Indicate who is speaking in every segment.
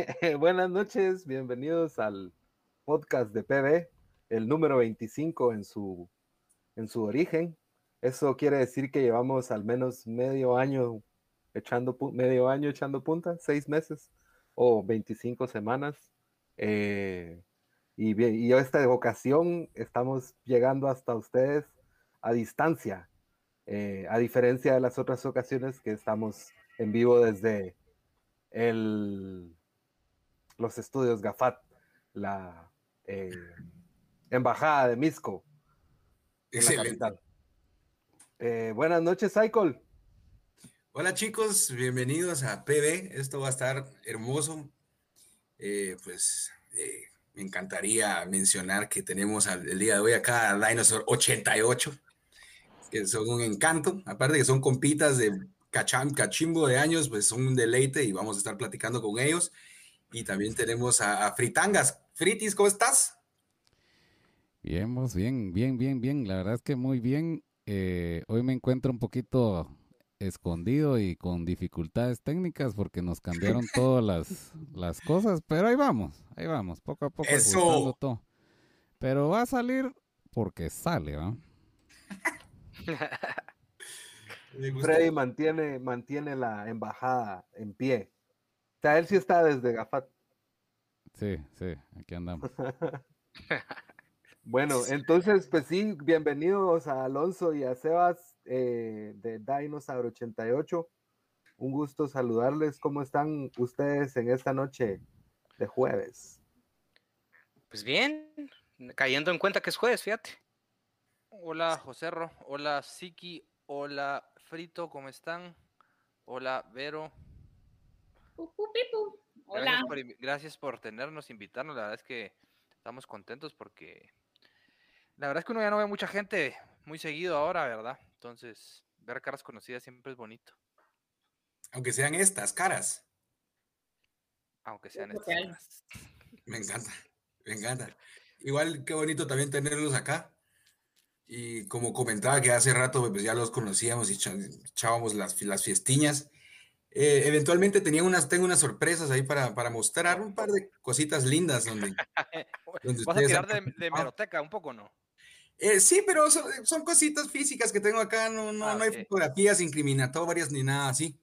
Speaker 1: Buenas noches, bienvenidos al podcast de PB, el número 25 en su, en su origen. Eso quiere decir que llevamos al menos medio año echando, medio año echando punta, seis meses o 25 semanas. Eh, y, y esta ocasión estamos llegando hasta ustedes a distancia, eh, a diferencia de las otras ocasiones que estamos en vivo desde el, los estudios GAFAT, la eh, embajada de Misco. En la capital. Eh, buenas noches, Cycle.
Speaker 2: Hola chicos, bienvenidos a PB. Esto va a estar hermoso. pues me encantaría mencionar que tenemos el día de hoy acá a Dinosaur 88, que son un encanto. Aparte que son compitas de cacham, cachimbo de años, pues son un deleite y vamos a estar platicando con ellos. Y también tenemos a, Fritangas. Fritis, ¿cómo estás?
Speaker 3: Bien, bien, bien, bien, bien. La verdad es que muy bien. Eh, hoy me encuentro un poquito escondido y con dificultades técnicas porque nos cambiaron todas las, las cosas, pero ahí vamos, ahí vamos, poco a poco.
Speaker 2: Eso.
Speaker 3: Todo. Pero va a salir porque sale, ¿va?
Speaker 1: Freddy mantiene, mantiene la embajada en pie. O sea, él sí está desde Gafat.
Speaker 3: Sí, sí, aquí andamos.
Speaker 1: Bueno, entonces, pues sí, bienvenidos a Alonso y a Sebas eh, de Dinosaur 88. Un gusto saludarles. ¿Cómo están ustedes en esta noche de jueves?
Speaker 4: Pues bien, cayendo en cuenta que es jueves, fíjate.
Speaker 5: Hola, Joserro. Hola, Siki. Hola, Frito, ¿cómo están? Hola, Vero.
Speaker 6: Hola.
Speaker 5: Gracias por, gracias por tenernos, invitarnos. La verdad es que estamos contentos porque la verdad es que uno ya no ve mucha gente muy seguido ahora, ¿verdad? Entonces, ver caras conocidas siempre es bonito.
Speaker 2: Aunque sean estas caras.
Speaker 5: Aunque sean estas caras.
Speaker 2: Me encanta, me encanta. Igual qué bonito también tenerlos acá. Y como comentaba que hace rato pues ya los conocíamos y echábamos las, las fiestiñas. Eh, eventualmente tenía unas, tengo unas sorpresas ahí para, mostrar un par de cositas lindas donde,
Speaker 5: ¿Vas a tirar de, de meroteca un poco, no?
Speaker 2: Eh, sí, pero son, cositas físicas que tengo acá, no, no, ah, no hay fotografías incriminatorias ni nada así.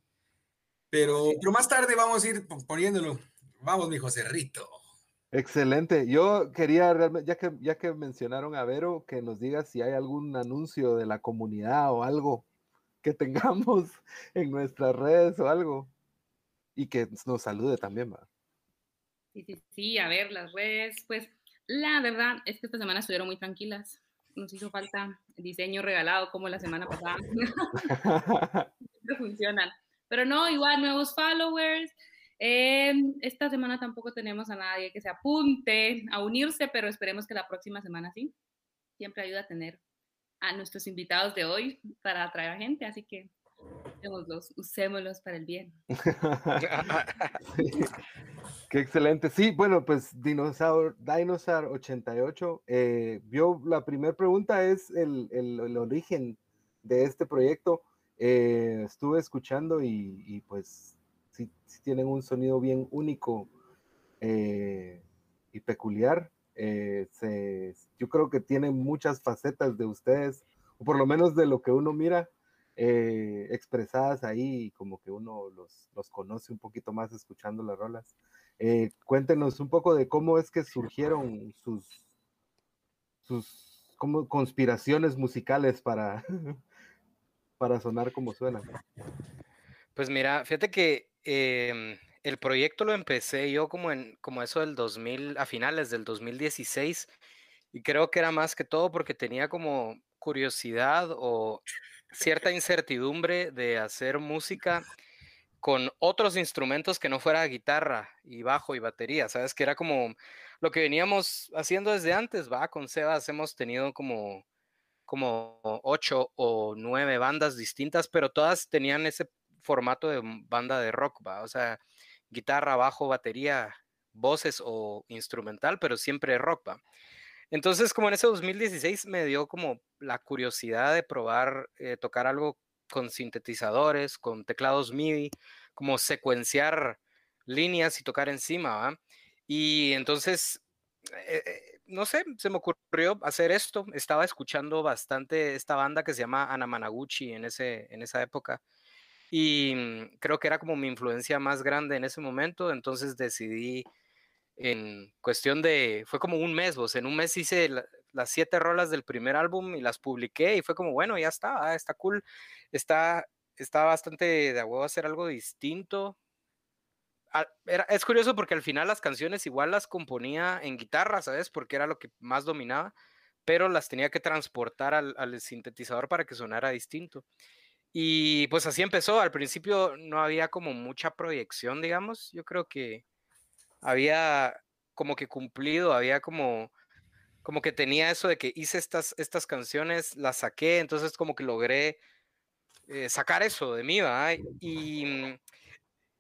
Speaker 2: Pero, pero más tarde vamos a ir poniéndolo. Vamos, mi José Rito.
Speaker 1: Excelente. Yo quería realmente, ya que, ya que mencionaron a Vero, que nos diga si hay algún anuncio de la comunidad o algo que tengamos en nuestras redes o algo. Y que nos salude también, ¿va?
Speaker 6: Sí, sí, sí, a ver, las redes, pues la verdad es que esta semana estuvieron muy tranquilas nos hizo falta diseño regalado como la semana pasada. no funcionan. Pero no, igual nuevos followers. Eh, esta semana tampoco tenemos a nadie que se apunte a unirse, pero esperemos que la próxima semana sí. Siempre ayuda a tener a nuestros invitados de hoy para atraer gente, así que usémoslos, usémoslos para el bien.
Speaker 1: Qué excelente. Sí, bueno, pues Dinosaur, Dinosaur 88, eh, vio la primera pregunta es el, el, origen de este proyecto. Eh, estuve escuchando y, pues sí, tienen un sonido bien único eh, y peculiar. Se, yo creo que tienen muchas facetas de ustedes, o por lo menos de lo que uno mira eh, expresadas ahí, como que uno los, los, conoce un poquito más escuchando las rolas. Eh, cuéntenos un poco de cómo es que surgieron sus, sus como conspiraciones musicales para, para sonar como suenan.
Speaker 4: Pues mira, fíjate que em, el proyecto lo empecé yo como en como eso del 2000, a finales del 2016, y creo que era más que todo porque tenía como curiosidad o cierta incertidumbre de hacer música con otros instrumentos que no fuera guitarra y bajo y batería, ¿sabes? Que era como lo que veníamos haciendo desde antes, ¿va? Con Sebas hemos tenido como, como ocho o nueve bandas distintas, pero todas tenían ese formato de banda de rock, ¿va? O sea, guitarra, bajo, batería, voces o instrumental, pero siempre rock. Entonces, como en ese 2016 me dio como la curiosidad de probar eh, tocar algo con sintetizadores, con teclados MIDI, como secuenciar líneas y tocar encima. Y entonces, eh, eh, no sé, se me ocurrió hacer esto. Estaba escuchando bastante esta banda que se llama Anamanaguchi en, ese, en esa época. Y mm, creo que era como mi influencia más grande en ese momento. Entonces decidí en cuestión de, fue como un mes, vos, en un mes hice las siete rolas del primer álbum y las publiqué y fue como, bueno, ya está, ah, está cool, está, está bastante de huevo hacer algo distinto. Ah, es curioso porque al final las canciones igual las componía en guitarra, ¿sabes? Porque era lo que más dominaba, pero las tenía que transportar al sintetizador para que sonara distinto. Y pues así empezó. Al principio no había como mucha proyección, digamos. Yo creo que había como que cumplido, había como, como que tenía eso de que hice estas, estas canciones, las saqué, entonces como que logré eh, sacar eso de mí, ¿va? Y, mm,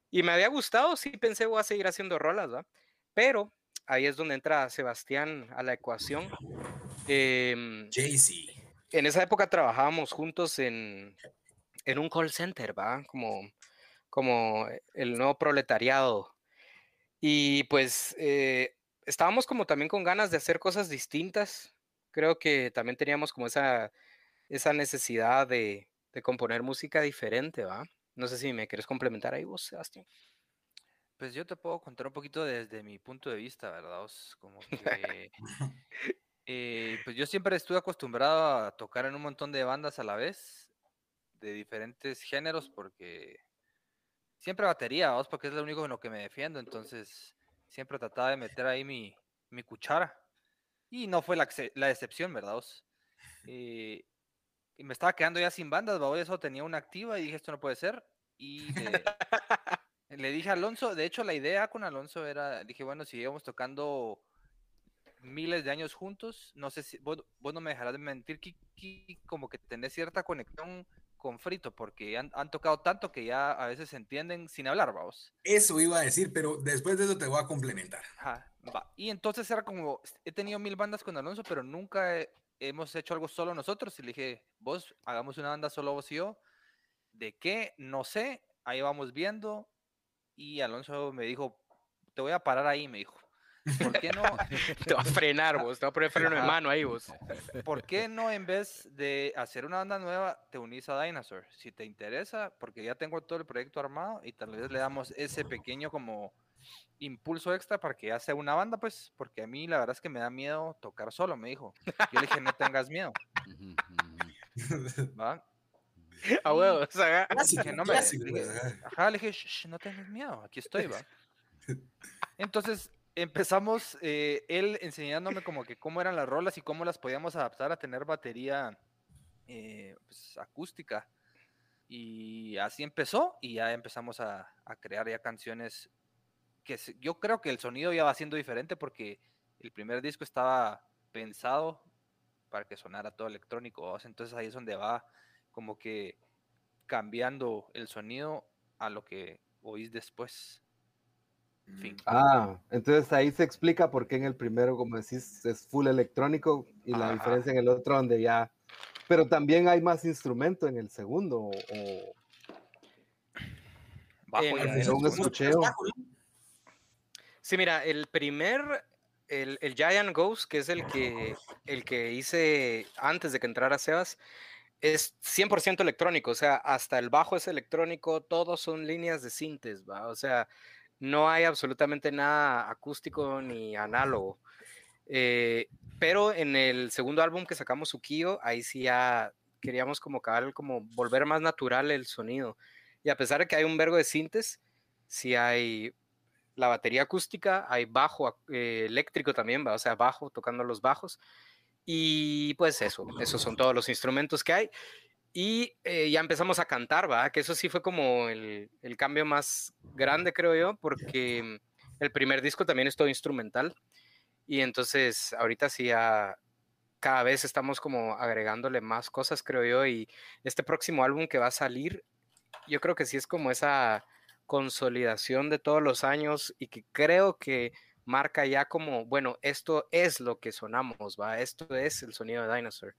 Speaker 4: y me había gustado, sí pensé voy a seguir haciendo rolas, ¿va? Pero ahí es donde entra Sebastián a la ecuación. Eh,
Speaker 2: Jay-Z.
Speaker 4: En esa época trabajábamos juntos en, en un call center, ¿va? Como, como el nuevo proletariado y pues eh, estábamos como también con ganas de hacer cosas distintas. Creo que también teníamos como esa, esa necesidad de, de componer música diferente, ¿va? No sé si me quieres complementar ahí vos, Sebastián.
Speaker 5: Pues yo te puedo contar un poquito desde mi punto de vista, ¿verdad? como que, eh, pues yo siempre estuve acostumbrado a tocar en un montón de bandas a la vez, de diferentes géneros, porque siempre batería, vos, porque es lo único en lo que me defiendo, entonces siempre trataba de meter ahí mi, mi cuchara. Y no fue la, la excepción, ¿verdad? Vos? Eh, y me estaba quedando ya sin bandas, ¿va? eso tenía una activa y dije, esto no puede ser. Y le, dije a Alonso, de hecho la idea con Alonso era, dije, bueno, si íbamos tocando miles de años juntos, no sé si, vos, vos no me dejarás de mentir, Kiki, como que tenés cierta conexión con Frito, porque han, tocado tanto que ya a veces se entienden sin hablar, vamos.
Speaker 2: Eso iba a decir, pero después de eso te voy a complementar.
Speaker 5: Y entonces era como, he tenido mil bandas con Alonso, pero nunca hemos hecho algo solo nosotros. Y le dije, vos, hagamos una banda solo vos y yo. ¿De qué? No sé, ahí vamos viendo. Y Alonso me dijo, te voy a parar ahí, me dijo. ¿Por qué no?
Speaker 4: te va a frenar vos, te va a poner freno de mano ahí vos.
Speaker 5: ¿Por qué no en vez de hacer una banda nueva te unís a Dinosaur? Si te interesa, porque ya tengo todo el proyecto armado y tal vez le damos ese pequeño como impulso extra para que ya sea una banda, pues, porque a mí la verdad es que me da miedo tocar solo, me dijo. Yo le dije, no tengas miedo. ¿Va?
Speaker 4: A huevos,
Speaker 5: no me, ajá, le dije, no tengas miedo, aquí estoy, va. Entonces, empezamos eh, él enseñándome como que cómo eran las rolas y cómo las podíamos adaptar a tener batería eh, pues, acústica. Y así empezó y ya empezamos a, crear ya canciones que yo creo que el sonido ya va siendo diferente porque el primer disco estaba pensado para que sonara todo electrónico. Entonces ahí es donde va como que cambiando el sonido a lo que oís después.
Speaker 1: Ah, entonces ahí se explica por qué en el primero, como decís, es full electrónico y la diferencia en el otro donde ya... Pero también hay más instrumento en el segundo. O...
Speaker 4: Bajo, escucheo. Sí, mira, el primer, el, el, Giant Ghost, que es el que, el que hice antes de que entrara Sebas, es 100% electrónico, o sea, hasta el bajo es electrónico, todos son líneas de sintes, ¿va? O sea, no hay absolutamente nada acústico ni análogo. Eh, pero en el segundo álbum que sacamos, Ukio, ahí sí ya queríamos como como volver más natural el sonido. Y a pesar de que hay un vergo de sintes, sí hay la batería acústica, hay bajo eh, eléctrico también, ¿va? o sea, bajo tocando los bajos. Y pues eso, esos son todos los instrumentos que hay. Y eh, ya empezamos a cantar, ¿va? Que eso sí fue como el, el, cambio más grande, creo yo, porque el primer disco también es todo instrumental. Y entonces ahorita sí ya cada vez estamos como agregándole más cosas, creo yo. Y este próximo álbum que va a salir, yo creo que sí es como esa consolidación de todos los años y que creo que marca ya como, bueno, esto es lo que sonamos, ¿va? Esto es el sonido de Dinosaur.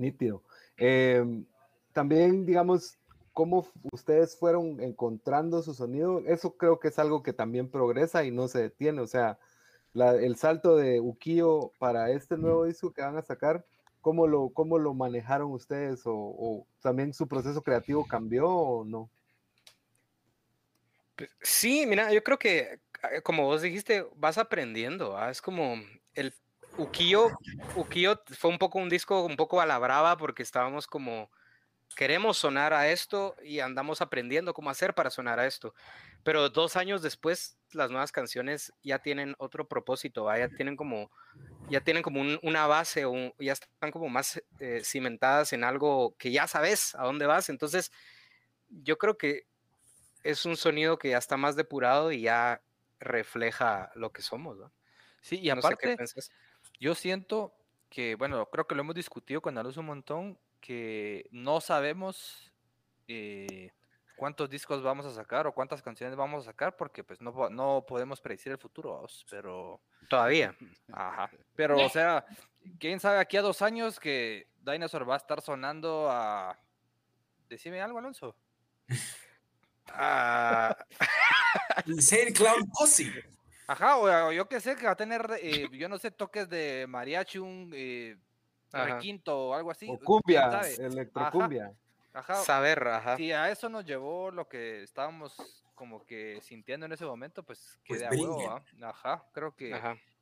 Speaker 1: Nítido. Em, también, digamos, cómo ustedes fueron encontrando su sonido, eso creo que es algo que también progresa y no se detiene. O sea, el salto de Ukiyo para este nuevo disco que van a sacar, ¿cómo lo, cómo lo manejaron ustedes? O, también su proceso creativo cambió o no?
Speaker 4: Pues, sí, mira, yo creo que, ah, como vos dijiste, vas aprendiendo. Es como el Ukiyo, Ukiyo fue un poco un disco un poco a la brava porque estábamos como queremos sonar a esto y andamos aprendiendo cómo hacer para sonar a esto. Pero dos años después, las nuevas canciones ya tienen otro propósito, ya tienen como, ya tienen como una base, o ya están como más eh, cimentadas en algo que ya sabes a dónde vas. Entonces, yo creo que es un sonido que ya está más depurado y ya refleja lo que somos.
Speaker 5: Sí, y aparte, yo siento que, bueno, creo que lo hemos discutido con Aluz un montón, que no sabemos eh, cuántos discos vamos a sacar o cuántas canciones vamos a sacar porque pues no, no podemos predecir el futuro, pero...
Speaker 4: Todavía.
Speaker 5: Ajá. Pero, o sea, quién sabe aquí a dos años que Dinosaur va a estar sonando a... Decime algo, Alonso.
Speaker 2: Ah. Insane Clown Posse.
Speaker 5: Ajá, o, yo que sé que va a tener, eh, yo no sé, toques de mariachi, un... Eh, requinto o algo así.
Speaker 1: O cumbia, electrocumbia.
Speaker 4: Ajá. Saber, ajá.
Speaker 5: Si a eso nos llevó lo que estábamos como que sintiendo en ese momento, pues que pues de huevo, Ajá, creo que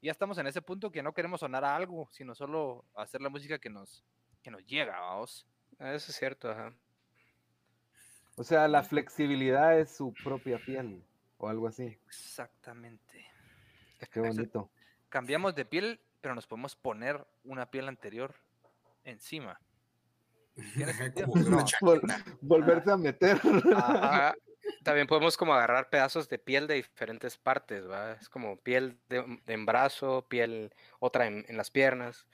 Speaker 5: ya estamos en ese punto que no queremos sonar a algo, sino solo hacer la música que nos, que nos llega, vamos.
Speaker 4: Ah, eso es cierto, ajá.
Speaker 1: O sea, la flexibilidad es su propia piel o algo así.
Speaker 5: Exactamente.
Speaker 1: Qué bonito.
Speaker 5: Cambiamos de piel pero nos podemos poner una piel anterior encima.
Speaker 1: volverse a meter.
Speaker 4: También podemos como agarrar pedazos de piel de diferentes partes, ¿va? Es como piel de, en brazo, piel otra en, las piernas.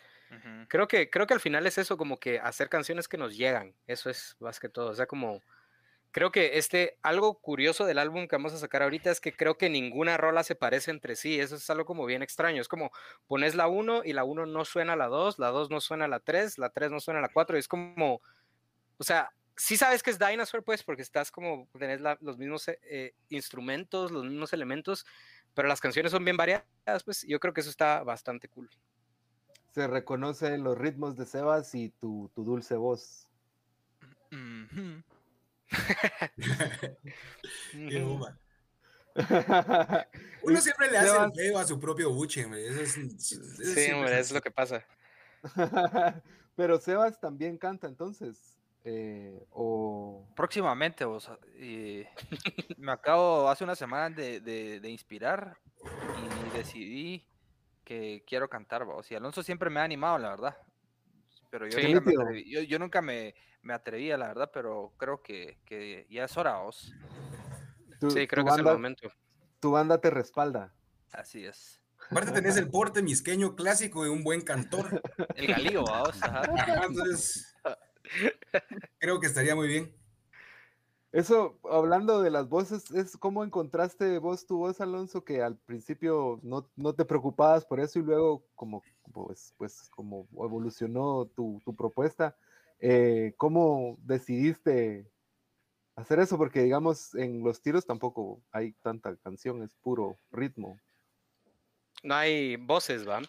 Speaker 4: Creo que creo que al final es eso, como que hacer canciones que nos llegan. Eso es más que todo. O sea, como creo que este, algo curioso del álbum que vamos a sacar ahorita es que creo que ninguna rola se parece entre sí. Eso es algo como bien extraño. Es como pones la 1 y la 1 no suena a la 2, la 2 no suena a la 3, la 3 no suena a la 4. Y es como, o sea, sí sabes que es Dinosaur, pues, porque estás como, tenés los mismos eh, instrumentos, los mismos elementos, pero las canciones son bien variadas, pues, yo creo que eso está bastante cool.
Speaker 1: Se reconoce los ritmos de Sebas y tu, dulce voz.
Speaker 2: Uno siempre le hace el feo a su propio buche, Eso es,
Speaker 4: sí, es lo que pasa.
Speaker 1: Pero Sebas también canta entonces. Eh, o...
Speaker 5: Próximamente, o me acabo hace una semana de, de, inspirar y decidí que quiero cantar. O sea, Alonso siempre me ha animado, la verdad. Pero yo, yo nunca me, me atrevía, la verdad, pero creo que, que ya es hora, os.
Speaker 4: sí, creo que es el momento.
Speaker 1: Tu banda te respalda.
Speaker 5: Así es.
Speaker 2: Aparte tenés el porte misqueño clásico de un buen cantor.
Speaker 5: El galío.
Speaker 2: Entonces, creo que estaría muy bien.
Speaker 1: Eso, hablando de las voces, es cómo encontraste vos tu voz, Alonso, que al principio no, no te preocupabas por eso y luego como, pues, pues como evolucionó tu, tu propuesta. Eh, ¿Cómo decidiste hacer eso? Porque digamos, en los tiros tampoco hay tanta canción, es puro ritmo.
Speaker 4: No hay voces, ¿va?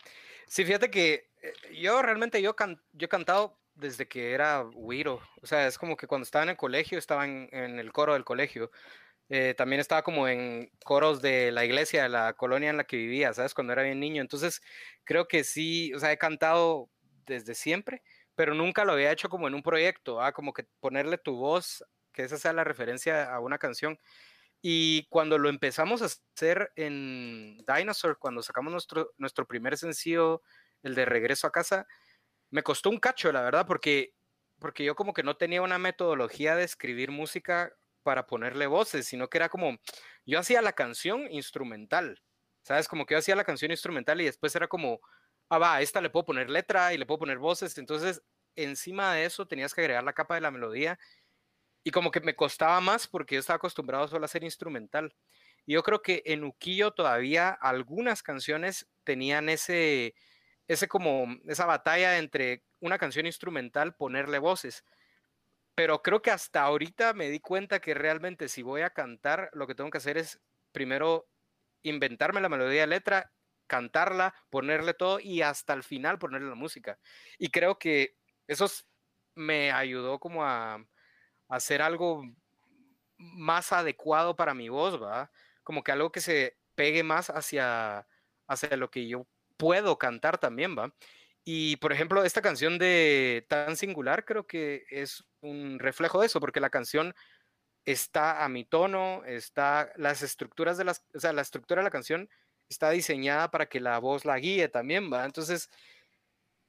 Speaker 4: Sí, fíjate que eh, yo realmente yo, yo he cantado desde que era Wiro. O sea, es como que cuando estaba en el colegio, estaba en, el coro del colegio. Eh, también estaba como en coros de la iglesia, de la colonia en la que vivía, ¿sabes? Cuando era bien niño. Entonces, creo que sí, o sea, he cantado desde siempre pero nunca lo había hecho como en un proyecto, ¿ah? como que ponerle tu voz, que esa sea la referencia a una canción. Y cuando lo empezamos a hacer en Dinosaur, cuando sacamos nuestro, nuestro primer sencillo, el de Regreso a Casa, me costó un cacho, la verdad, porque, porque yo como que no tenía una metodología de escribir música para ponerle voces, sino que era como, yo hacía la canción instrumental, ¿sabes? Como que yo hacía la canción instrumental y después era como, ah, va, esta le puedo poner letra y le puedo poner voces. Entonces, encima de eso tenías que agregar la capa de la melodía. Y como que me costaba más porque yo estaba acostumbrado solo a hacer instrumental. Y yo creo que en Uquillo todavía algunas canciones tenían ese, ese como, esa batalla entre una canción instrumental, ponerle voces. pero creo que hasta ahorita me di cuenta que realmente si voy a cantar, lo que tengo que hacer es primero inventarme la melodía de letra, cantarla, ponerle todo y hasta el final ponerle la música. Y creo que eso me ayudó como a, hacer algo más adecuado para mi voz, ¿va? Como que algo que se pegue más hacia, hacia lo que yo puedo cantar también, ¿va? Y por ejemplo, esta canción de Tan Singular creo que es un reflejo de eso, porque la canción está a mi tono, está las estructuras de las, o sea, la estructura de la canción está diseñada para que la voz la guíe también, ¿va? Entonces,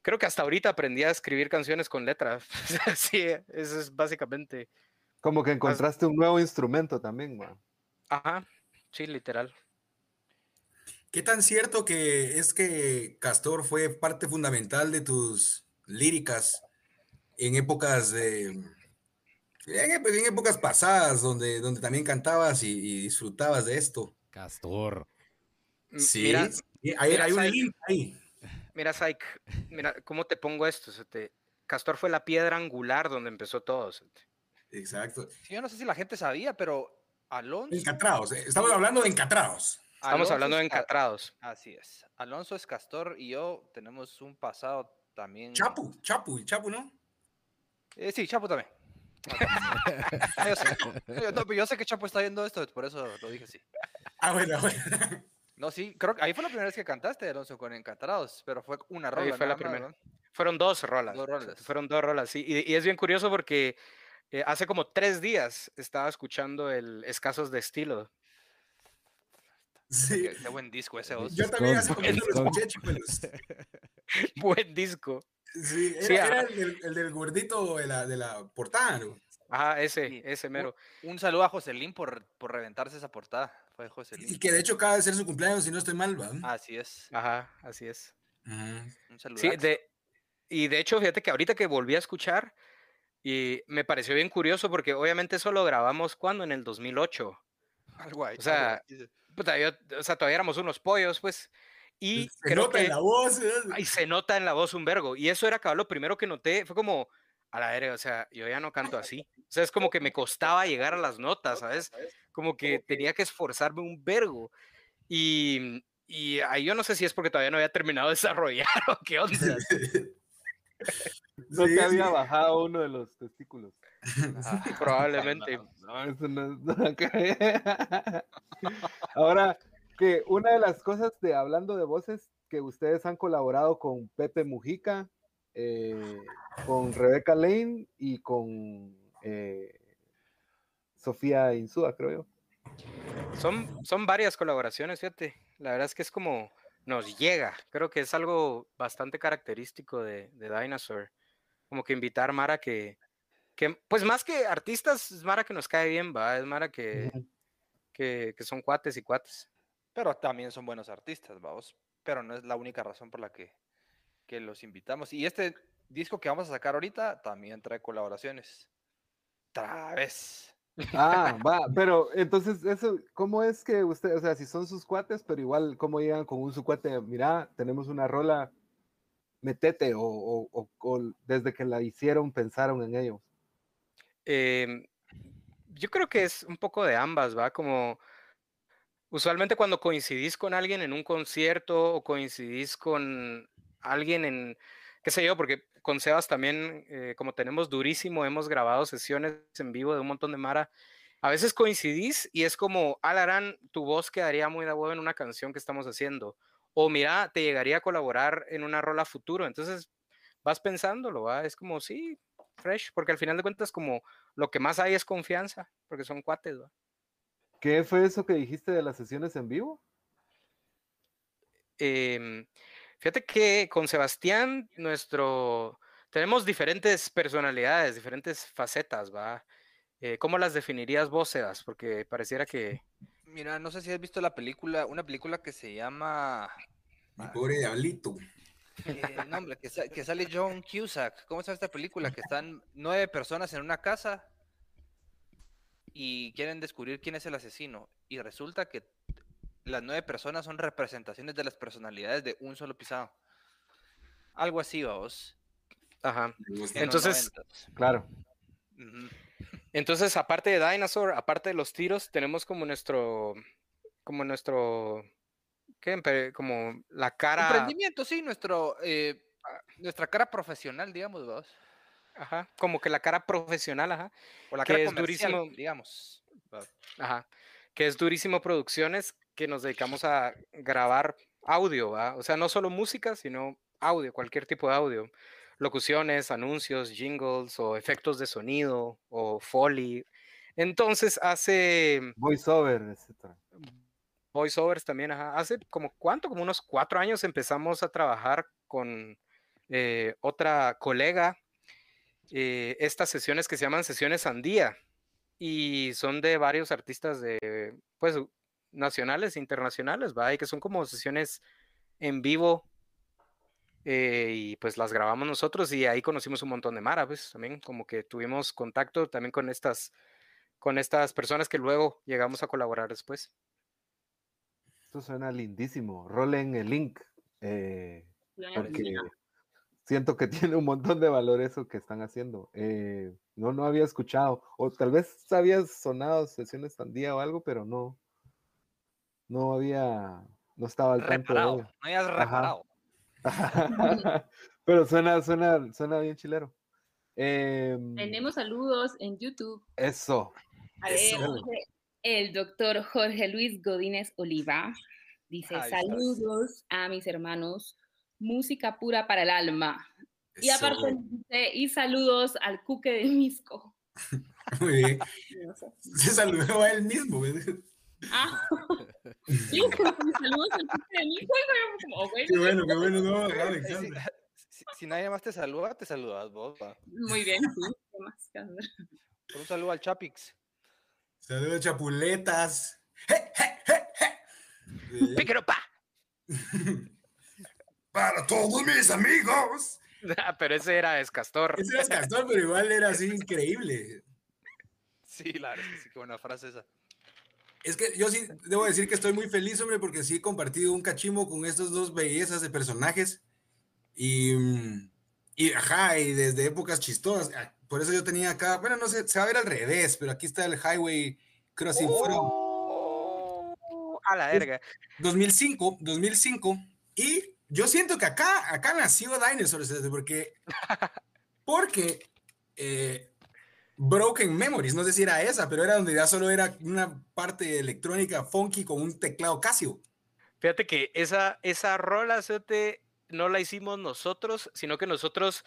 Speaker 4: creo que hasta ahorita aprendí a escribir canciones con letras. sí, eso es básicamente.
Speaker 1: Como que encontraste un nuevo instrumento también, ¿va?
Speaker 4: Ajá, sí, literal.
Speaker 2: ¿Qué tan cierto que es que Castor fue parte fundamental de tus líricas en épocas de, en, épocas pasadas donde, donde también cantabas y, disfrutabas de esto?
Speaker 3: Castor.
Speaker 2: Sí, mira, hay, un link ahí.
Speaker 4: Mira, Saik, mira, ¿cómo te pongo esto? Castor fue la piedra angular donde empezó todo.
Speaker 2: Exacto.
Speaker 5: yo no sé si la gente sabía, pero Alonso.
Speaker 2: Encatrados, eh, estamos hablando de encatrados.
Speaker 4: Estamos hablando de encatrados.
Speaker 5: Así es. Alonso es Castor y yo tenemos un pasado también.
Speaker 2: Chapu, Chapu, Chapu, ¿no?
Speaker 5: Eh, sí, Chapu también. yo, sé, que Chapu está viendo esto, por eso lo dije así.
Speaker 2: Ah, bueno, bueno.
Speaker 5: No, sí, creo que ahí fue la primera vez que cantaste, Alonso, con Encantados, pero fue una rola.
Speaker 4: fue la primera. Fueron dos rolas. Dos rolas. Fueron dos rolas, sí. Y, es bien curioso porque eh, hace como tres días estaba escuchando el Escasos de Estilo
Speaker 5: Sí. Qué, buen disco ese.
Speaker 2: Yo también hace poquito lo escuché,
Speaker 4: Buen disco.
Speaker 2: Sí, era, el, del gordito de la, de la portada, ¿no?
Speaker 4: Ajá, ese, ese mero.
Speaker 5: Un, saludo a Joselín por, por reventarse esa portada. Fue Joselín.
Speaker 2: Y que de hecho acaba de ser su cumpleaños, si no estoy mal, ¿va?
Speaker 5: Así es.
Speaker 4: Ajá, así es.
Speaker 5: Un saludo.
Speaker 4: Sí, de, y de hecho, fíjate que ahorita que volví a escuchar, y me pareció bien curioso porque obviamente eso lo grabamos cuando en el 2008.
Speaker 5: Algo ahí.
Speaker 4: O sea, o sea, todavía éramos unos pollos, pues. Y
Speaker 2: se nota en la voz. ¿eh?
Speaker 4: Y se nota en la voz un vergo. Y eso era lo primero que noté. Fue como, a la verga, o sea, yo ya no canto así. O sea, es como que me costaba llegar a las notas, ¿sabes? Como que tenía que esforzarme un vergo. Y, y ahí yo no sé si es porque todavía no había terminado de desarrollar o qué onda.
Speaker 1: no te había bajado uno de los testículos.
Speaker 4: Probablemente.
Speaker 1: Ahora, que una de las cosas de hablando de voces que ustedes han colaborado con Pepe Mujica, eh, con Rebeca Lane y con eh, Sofía Insúa, creo yo.
Speaker 4: Son, son varias colaboraciones, fíjate. La verdad es que es como nos llega. Creo que es algo bastante característico de, de Dinosaur. Como que invitar a Mara que, que, pues más que artistas, es Mara que nos cae bien, va, es Mara que, que, son cuates y cuates.
Speaker 5: Pero también son buenos artistas, vamos. Pero no es la única razón por la que, que los invitamos. Y este disco que vamos a sacar ahorita también trae colaboraciones. Traves.
Speaker 1: Ah, va, pero entonces, eso, ¿cómo es que ustedes, o sea, si son sus cuates, pero igual, ¿cómo llegan con un su cuate? Mira, tenemos una rola, metete, o, o, o desde que la hicieron pensaron en ellos.
Speaker 4: Em, yo creo que es un poco de ambas, ¿va? Como usualmente cuando coincidís con alguien en un concierto o coincidís con alguien en, qué sé yo, porque con Sebas también, eh, como tenemos durísimo, hemos grabado sesiones en vivo de un montón de Mara. A veces coincidís y es como, Alarán, tu voz quedaría muy de huevo en una canción que estamos haciendo. O mira, te llegaría a colaborar en una rola futuro. Entonces vas pensándolo, ¿va? Es como, sí, fresh, porque al final de cuentas como lo que más hay es confianza, porque son cuates.
Speaker 1: ¿Qué fue eso que dijiste de las sesiones en vivo?
Speaker 4: Em, fíjate que con Sebastián, nuestro, tenemos diferentes personalidades, diferentes facetas, ¿va? Eh, ¿Cómo las definirías vos, Sebas? Porque pareciera que...
Speaker 5: Mira, no sé si has visto la película, una película que se llama...
Speaker 2: Mi pobre diablito.
Speaker 5: Eh, nombre, que, sale John Cusack. ¿Cómo se llama esta película? Que están nueve personas en una casa y quieren descubrir quién es el asesino. Y resulta que las nueve personas son representaciones de las personalidades de un solo pisado. Algo así, vamos.
Speaker 4: Ajá. Entonces,
Speaker 1: claro.
Speaker 4: Entonces, aparte de Dinosaur, aparte de los tiros, tenemos como nuestro, como nuestro, Como la cara,
Speaker 5: Emprendimiento, sí, nuestro, eh, nuestra cara profesional, digamos, vos.
Speaker 4: ajá, como que la cara profesional, ajá,
Speaker 5: O la
Speaker 4: Que
Speaker 5: cara
Speaker 4: es
Speaker 5: comercial,
Speaker 4: durísimo.
Speaker 5: digamos.
Speaker 4: Ajá, que es Durísimo Producciones, que nos dedicamos a grabar audio, ¿va? O sea, no solo música, sino audio, cualquier tipo de audio. Locuciones, anuncios, jingles o efectos de sonido o foley. Entonces hace
Speaker 1: Voiceover, etcétera.
Speaker 4: Voiceovers también. Hace como cuánto, como unos cuatro años empezamos a trabajar con eh, otra colega eh, estas sesiones que se llaman sesiones Sandía y son de varios artistas de, pues, nacionales, e internacionales, ¿va? Y que son como sesiones en vivo eh, y pues las grabamos nosotros y ahí conocimos un montón de Mara, pues también como que tuvimos contacto también con estas, con estas personas que luego llegamos a colaborar después.
Speaker 1: Esto suena lindísimo. Rolen el link. eh, porque siento que tiene un montón de valor eso que están haciendo. Eh, no, no había escuchado, o tal vez había sonado sesiones sandía o algo, pero no, no había, no estaba al tanto
Speaker 5: Reparado, no hayas reparado.
Speaker 1: pero suena, suena, suena bien chilero. Em,
Speaker 6: Tenemos saludos en YouTube.
Speaker 1: eso.
Speaker 6: A ver,
Speaker 2: Eso.
Speaker 6: El doctor Jorge Luis Godínez Oliva dice. Saludos a mis hermanos, música pura para el alma. Y aparte dice: Y saludos al Cuque de Misco.
Speaker 2: Muy bien. Se saludó a él mismo.
Speaker 6: Ah, sí, saludos al Cuque de Misco. Como, "Oh, bueno,
Speaker 2: Qué bueno, qué bueno. No,
Speaker 5: si, nadie más te saluda, te saludas vos.
Speaker 6: Muy bien,
Speaker 5: un saludo al Chapix.
Speaker 2: Saludos, chapuletas.
Speaker 5: ¡Píquero, pa!
Speaker 2: Para todos mis amigos.
Speaker 4: Ah, Pero ese era Escastor.
Speaker 2: Ese era Castor, pero igual era así increíble.
Speaker 5: Sí, la verdad es que sí, qué buena frase esa.
Speaker 2: Es que yo sí debo decir que estoy muy feliz, hombre, porque sí he compartido un cachimbo con estos dos bellezas de personajes. Y, mm, y ajá, y desde épocas chistosas. Por eso yo tenía acá, bueno, no sé, se va a ver al revés, pero aquí está el Highway Crossing From
Speaker 4: Oh, a la verga.
Speaker 2: 2005, 2005. Y yo siento que acá, acá nació Dinosaurs, porque, porque eh, Broken Memories, no sé si era esa, pero era donde ya solo era una parte electrónica funky con un teclado Casio.
Speaker 4: Fíjate que esa, esa rola, Cerote, no la hicimos nosotros, sino que nosotros,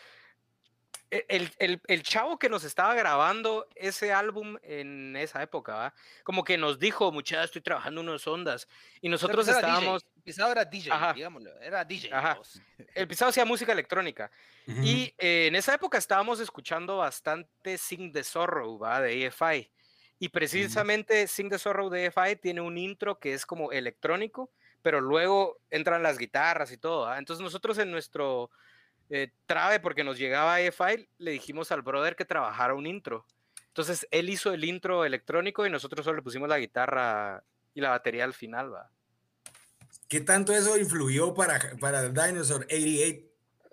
Speaker 4: el, el- el chavo que nos estaba grabando ese álbum en esa época, ¿va? como que nos dijo, muchachos, estoy trabajando unas ondas, y nosotros estábamos,
Speaker 5: DJ, Pisado era DJ,
Speaker 4: Ajá.
Speaker 5: digámoslo. Era DJ.
Speaker 4: Ajá. el pisado hacía música electrónica, y eh, en esa época estábamos escuchando bastante Sing the Sorrow, ¿va? de EFI. Y precisamente Sing the Sorrow de EFI tiene un intro que es como electrónico, pero luego entran las guitarras y todo. ¿va? Entonces nosotros en nuestro eh, trave, porque nos llegaba EFI, le dijimos al brother que trabajara un intro. Entonces él hizo el intro electrónico y nosotros solo le pusimos la guitarra y la batería al final, ¿va?
Speaker 2: ¿Qué tanto eso influyó para, para Dinosaur 88?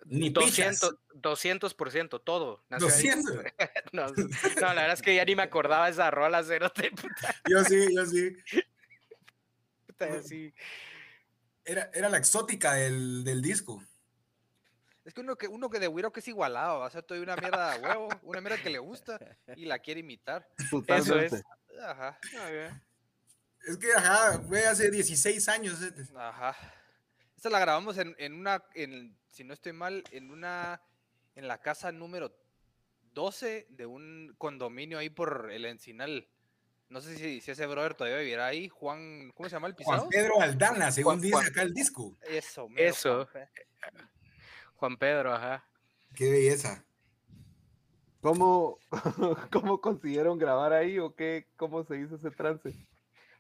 Speaker 2: Ni pichas.
Speaker 4: 200%, 200%, todo. nació ahí.
Speaker 2: 200.
Speaker 4: No, no, la verdad es que ya ni me acordaba esa rola, puta,
Speaker 2: Yo sí, yo sí.
Speaker 4: puta, así.
Speaker 2: Era, era la exótica del, del disco.
Speaker 5: Es que uno que uno que de güiro que es igualado, va a ser toda una mierda a huevo, una mierda que le gusta y la quiere imitar.
Speaker 1: Totalmente.
Speaker 4: es.
Speaker 5: Ajá,
Speaker 2: Es que, ajá, fue hace 16 años. eh.
Speaker 5: ajá. Esta la grabamos en, en una, en, si no estoy mal, en una, en la casa número 12 de un condominio ahí por el Encinal. No sé si, si ese brother todavía vivirá ahí. Juan, ¿cómo se llama el pisado?
Speaker 2: Juan Pedro Aldana, según
Speaker 4: Juan-
Speaker 2: dice
Speaker 4: Juan-
Speaker 2: acá el disco.
Speaker 5: Eso, mero,
Speaker 4: Eso. Juan Pedro, ajá.
Speaker 2: Qué belleza.
Speaker 1: ¿Cómo, ¿Cómo consiguieron grabar ahí o qué? ¿Cómo se hizo ese trance?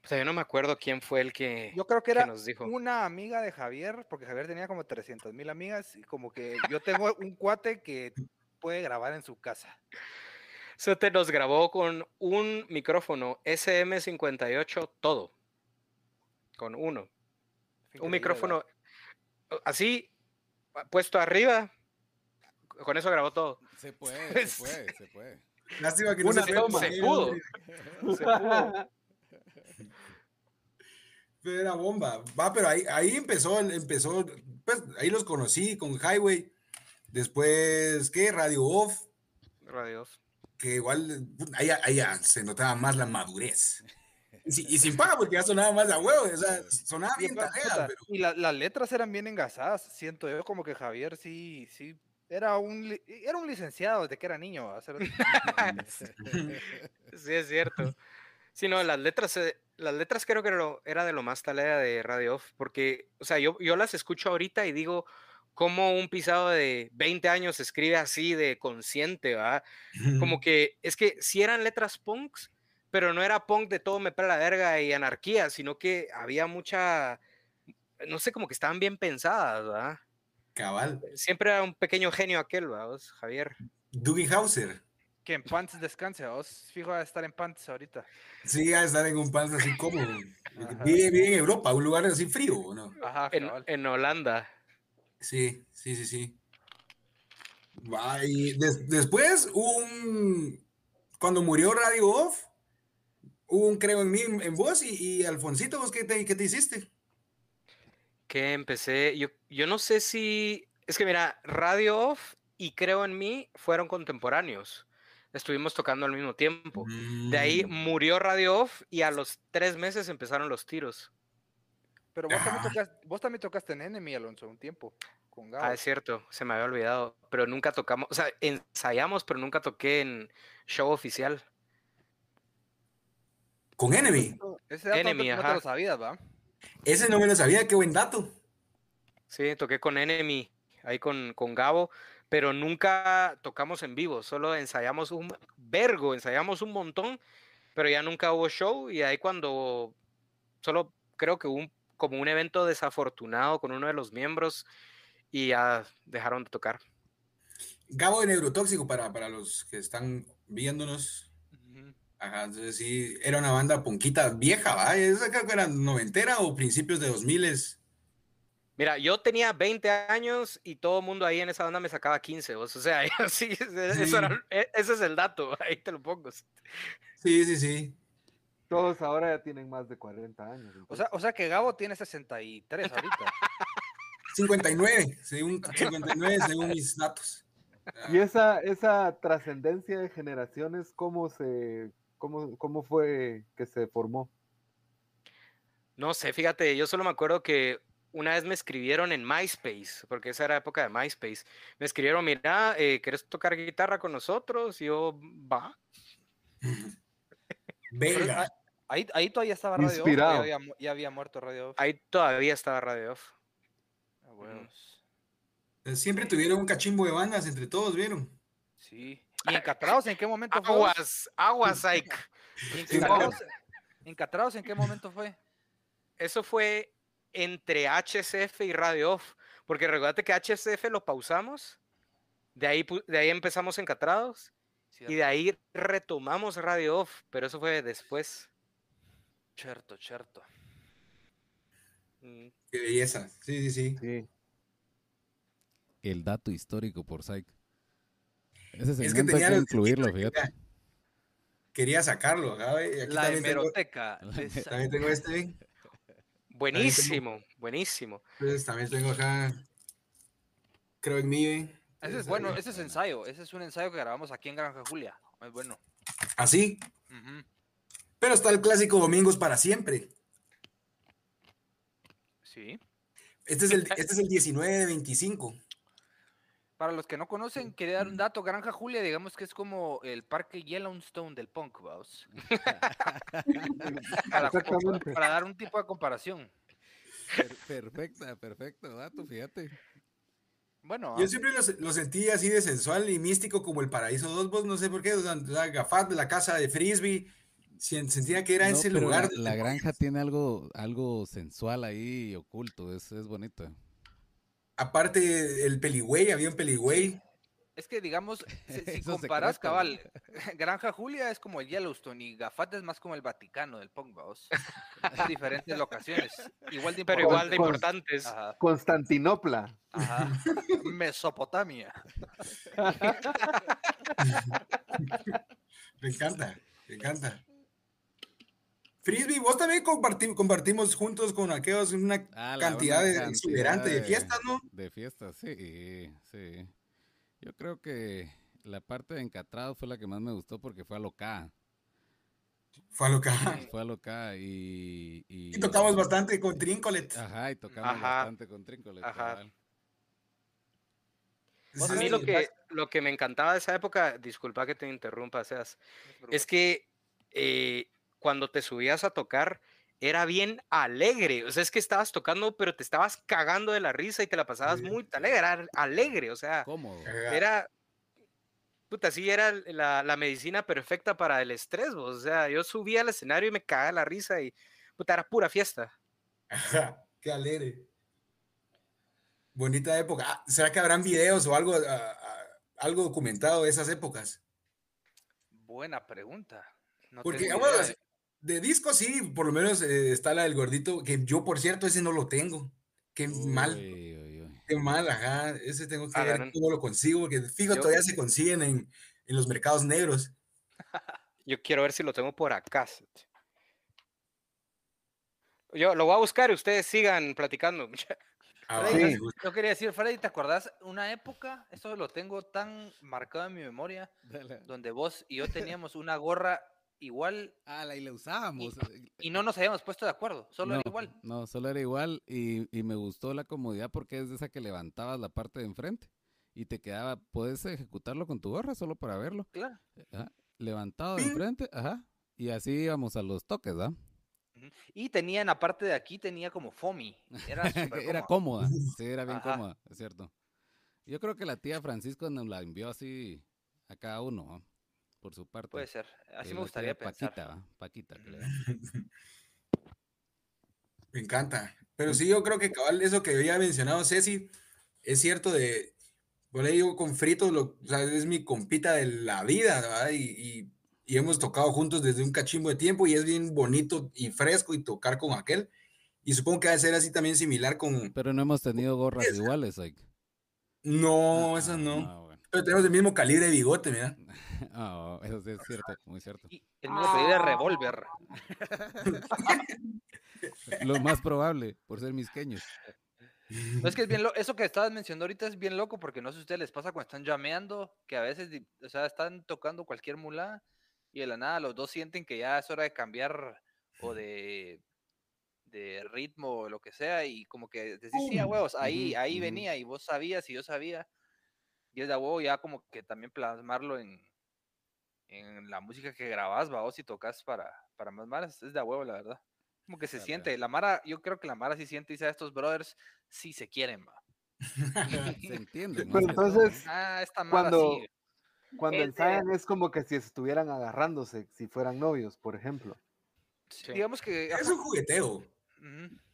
Speaker 4: O sea, yo no me acuerdo quién fue el que,
Speaker 5: Yo creo que
Speaker 4: que
Speaker 5: era
Speaker 4: nos dijo.
Speaker 5: una amiga de Javier, porque Javier tenía como 300 mil amigas, y como que yo tengo un cuate que puede grabar en su casa.
Speaker 4: Se te nos grabó con un micrófono SM58 todo. Con uno.
Speaker 5: Increíble,
Speaker 4: Un micrófono así, puesto arriba. Con eso grabó todo.
Speaker 3: Se puede, se puede, se puede.
Speaker 2: Lástima que no
Speaker 1: Una
Speaker 2: se,
Speaker 1: toma.
Speaker 4: Se pudo. Se pudo.
Speaker 2: Pero era bomba. Va, pero ahí, ahí empezó, empezó, pues ahí los conocí con Highway. Después, ¿qué? Radio Off,
Speaker 4: Radio off.
Speaker 2: que igual ahí, ahí ya se notaba más la madurez. Y, si- y sin paga, porque ya sonaba más a huevo, o sea, sonaba bien
Speaker 5: puta,
Speaker 2: pero
Speaker 5: y la- las letras eran bien engasadas, siento yo como que Javier sí, sí, era un, era un licenciado desde que era niño. hacer-
Speaker 4: Sí, es cierto. Sí, no, las letras, eh, las letras creo que era, lo- era de lo más talea de Radio Off, porque, o sea, yo, yo las escucho ahorita y digo, cómo un pisado de 20 años escribe así de consciente, ¿va? Como que, es que sí eran letras punks, pero no era punk de todo me pela la verga y anarquía, sino que había mucha, no sé, como que estaban bien pensadas, ¿va?
Speaker 2: cabal.
Speaker 4: Siempre era un pequeño genio aquel, vos, Javier.
Speaker 2: Dougie Hauser.
Speaker 5: que en pants descanse, vos fijo a estar en pants ahorita.
Speaker 2: Sí, a estar en un pan así cómodo. Vive, vive en Europa, un lugar así frío, ¿o ¿no?
Speaker 5: Ajá,
Speaker 4: En, en Holanda.
Speaker 2: Sí, sí, sí, sí. Va, y des- después un. Cuando murió Radio Off, hubo un creo en mí, en vos y, y Alfonsito, ¿vos qué te, qué te hiciste?
Speaker 4: que empecé, yo, yo no sé si, es que mira, Radio Off y Creo en mí fueron contemporáneos. Estuvimos tocando al mismo tiempo. De ahí
Speaker 2: Mm,
Speaker 4: murió Radio Off y a los tres meses empezaron los tiros.
Speaker 5: Pero vos también,
Speaker 2: Ah.
Speaker 5: tocaste, vos también tocaste en Enemy, Alonso, un tiempo, con Gabo.
Speaker 4: Ah, es cierto, se me había olvidado, pero nunca tocamos, o sea, ensayamos, pero nunca toqué en show oficial.
Speaker 2: Con Enemy.
Speaker 5: Ese dato no te-
Speaker 4: Enemy,
Speaker 5: no te lo sabías, ¿va?
Speaker 2: Ese no me lo sabía, qué buen dato.
Speaker 4: Sí, toqué con Enemy, ahí con, con Gabo, pero nunca tocamos en vivo, solo ensayamos un vergo, ensayamos un montón, pero ya nunca hubo show y ahí cuando solo creo que hubo un, como un evento desafortunado con uno de los miembros y ya dejaron de tocar.
Speaker 2: Gabo de Neurotóxico, para, para los que están viéndonos. Ajá, entonces sí, era una banda ponquita vieja, ¿va? Esa creo que era noventera o principios de 2000
Speaker 4: Mira, yo tenía 20 años y todo el mundo ahí en esa banda me sacaba 15, vos, o sea, yo sí, ese, eso era- e- ese es el dato, ahí te lo pongo.
Speaker 2: Sí, sí, sí.
Speaker 1: Todos ahora ya tienen más de 40 años.
Speaker 5: O sea, o sea que Gabo tiene 63 ahorita.
Speaker 2: 59, según, 59 según mis datos.
Speaker 1: Y esa, esa trascendencia de generaciones, ¿cómo se, cómo, cómo fue que se formó?
Speaker 4: No sé, fíjate, yo solo me acuerdo que una vez me escribieron en MySpace, porque esa era época de MySpace. Me escribieron, mira, eh, ¿quieres tocar guitarra con nosotros? Y yo, va.
Speaker 2: Verga.
Speaker 5: Ahí, ahí todavía estaba Radio Off,
Speaker 1: Inspirado.
Speaker 5: ya había, ya había muerto Radio Off.
Speaker 4: Ahí todavía estaba Radio Off.
Speaker 5: Ah, huevos.
Speaker 2: Siempre tuvieron un cachimbo de bandas entre todos, ¿vieron?
Speaker 5: Sí. ¿Y encatrados en qué momento fue?
Speaker 4: Aguas, aguas, Ike.
Speaker 5: ¿Y
Speaker 2: Sí,
Speaker 5: encatrados, encatrados en qué momento fue?
Speaker 4: Eso fue entre HCF y Radio Off, porque recuérdate que HCF lo pausamos, de ahí, de ahí empezamos encatrados y de ahí retomamos Radio Off, pero eso fue después.
Speaker 5: Cierto, cierto.
Speaker 4: Mm.
Speaker 2: Qué belleza. Sí, sí, sí.
Speaker 1: Sí.
Speaker 3: El dato histórico por Psych. Ese
Speaker 2: Es que tenía
Speaker 3: que incluirlo, fíjate.
Speaker 2: Quería sacarlo. ajá, y aquí
Speaker 5: La
Speaker 2: también,
Speaker 5: hemeroteca. De
Speaker 2: también tengo este.
Speaker 4: Buenísimo, buenísimo.
Speaker 2: Entonces también tengo acá. Creo en mí. ¿eh?
Speaker 5: Ese es bueno, ese es ensayo. Ese es un ensayo que grabamos aquí en Granja Julia. Es bueno.
Speaker 2: Así.
Speaker 5: Ujú.
Speaker 2: Pero está el clásico Domingos para siempre.
Speaker 5: Sí.
Speaker 2: Este es el, este es el 19 de 25.
Speaker 5: Para los que no conocen, quería dar un dato. Granja Julia, digamos que es como el parque Yellowstone del punk, vamos. para, dar un tipo de comparación.
Speaker 3: Per- perfecta, perfecto dato, fíjate.
Speaker 5: Bueno,
Speaker 2: Yo
Speaker 5: ah,
Speaker 2: siempre lo, se- lo sentí así de sensual y místico como el Paraíso 2, vos no sé por qué, o sea, la Gafat de la casa de Frisbee, sentía que era
Speaker 3: No,
Speaker 2: ese lugar.
Speaker 3: La, granja tiene algo, algo sensual ahí oculto, es, es bonito.
Speaker 2: Aparte, el Peligüey, había un Peligüey.
Speaker 5: es que digamos, si, si comparas,
Speaker 3: secreto,
Speaker 5: cabal, Granja Julia es como el Yellowstone y Gafat es más como el Vaticano del punk, vamos. En diferentes locaciones. Igual de
Speaker 4: Pero igual de
Speaker 5: importantes.
Speaker 4: importantes.
Speaker 5: Ajá,
Speaker 1: Constantinopla.
Speaker 5: ajá. Mesopotamia.
Speaker 2: me encanta, me encanta. Frisbee, vos también compartimos juntos con aquellos una ah, cantidad, de, exuberante de, fiestas, ¿no?
Speaker 3: De fiestas, sí, sí. Yo creo que la parte de encatrado fue la que más me gustó porque fue a loca.
Speaker 2: Fue a loca.
Speaker 3: Fue a loca y,
Speaker 2: y, tocamos bastante con Trincolet.
Speaker 3: Ajá, y tocamos bastante con Trincolet. Ajá.
Speaker 4: a mí lo que, lo que me encantaba de esa época, disculpa que te interrumpa, Seas, es que eh, cuando te subías a tocar era bien alegre. O sea, es que estabas tocando, pero te estabas cagando de la risa y te la pasabas muy alegre, era alegre, o sea,
Speaker 3: cómodo.
Speaker 4: Era, puta, sí, era la, medicina perfecta para el estrés, o sea, yo subía al escenario y me cagaba la risa y, puta, era pura fiesta.
Speaker 2: qué alegre. Bonita época. Ah, ¿Será que habrán videos o algo, ah, ah, algo documentado de esas épocas?
Speaker 5: Buena pregunta.
Speaker 2: Porque, de disco sí, por lo menos eh, está la del gordito, que yo por cierto ese no lo tengo. Qué mal. Qué mal, ajá. Ese tengo que ver cómo lo consigo, porque fijo, todavía se consiguen en, en, los mercados negros.
Speaker 4: Yo quiero ver si lo tengo por acá. Yo lo voy a buscar y ustedes sigan platicando.
Speaker 5: Ah, sí. Yo quería decir, Freddy, ¿te acordás una época? Eso lo tengo tan marcado en mi memoria, donde vos y yo teníamos una gorra igual.
Speaker 3: Ah, la y la usábamos.
Speaker 5: Y, no nos habíamos puesto de acuerdo, solo era igual.
Speaker 3: No, solo era igual y, y, me gustó la comodidad porque es de esa que levantabas la parte de enfrente y te quedaba, puedes ejecutarlo con tu gorra solo para verlo.
Speaker 5: Claro.
Speaker 3: levantado de enfrente, ajá. Y así íbamos a los toques, ¿ah?
Speaker 5: Y tenía en la parte de aquí, tenía como foamy. Era,
Speaker 3: era cómoda, sí, era bien cómoda, es cierto. Yo creo que la tía Francisco nos la envió así a cada uno por su parte.
Speaker 5: Puede ser. Así me gustaría pensar.
Speaker 3: Paquita, Paquita.
Speaker 2: me encanta. Pero sí, yo creo que cabal, eso que había mencionado Ceci, es cierto de, por ahí yo con Frito, lo, o sea, es mi compita de la vida, ¿verdad? Y, y, hemos tocado juntos desde un cachimbo de tiempo y es bien bonito y fresco y tocar con aquel. Y supongo que va a ser así también similar con...
Speaker 3: Pero no hemos tenido gorras iguales, Ike.
Speaker 2: No, ah, esas no. Ah, Pero tenemos el mismo calibre de bigote, mira.
Speaker 3: Oh, eso sí es cierto, muy cierto.
Speaker 5: el mismo pedido de revólver.
Speaker 3: Lo más probable, por ser misqueños.
Speaker 5: es que es bien eso que estabas mencionando ahorita es bien loco porque no sé si a ustedes les pasa cuando están llameando, que a veces, o sea, están tocando cualquier mula y de la nada los dos sienten que ya es hora de cambiar o de, de ritmo o lo que sea y como que decís, sí, a huevos, ahí, ahí venía y vos sabías y yo sabía. Y es de huevo ya como que también plasmarlo en, en la música que grabas, va, o si tocas para, para más maras, es de huevo, la verdad. Como que se siente, la Mara, yo creo que la Mara sí siente, dice a estos brothers, sí se quieren, va.
Speaker 3: se entiende.
Speaker 1: Pero entonces, ah, cuando, cuando ensayan es como que si estuvieran agarrándose, si fueran novios, por ejemplo.
Speaker 5: Digamos que...
Speaker 2: Es un jugueteo.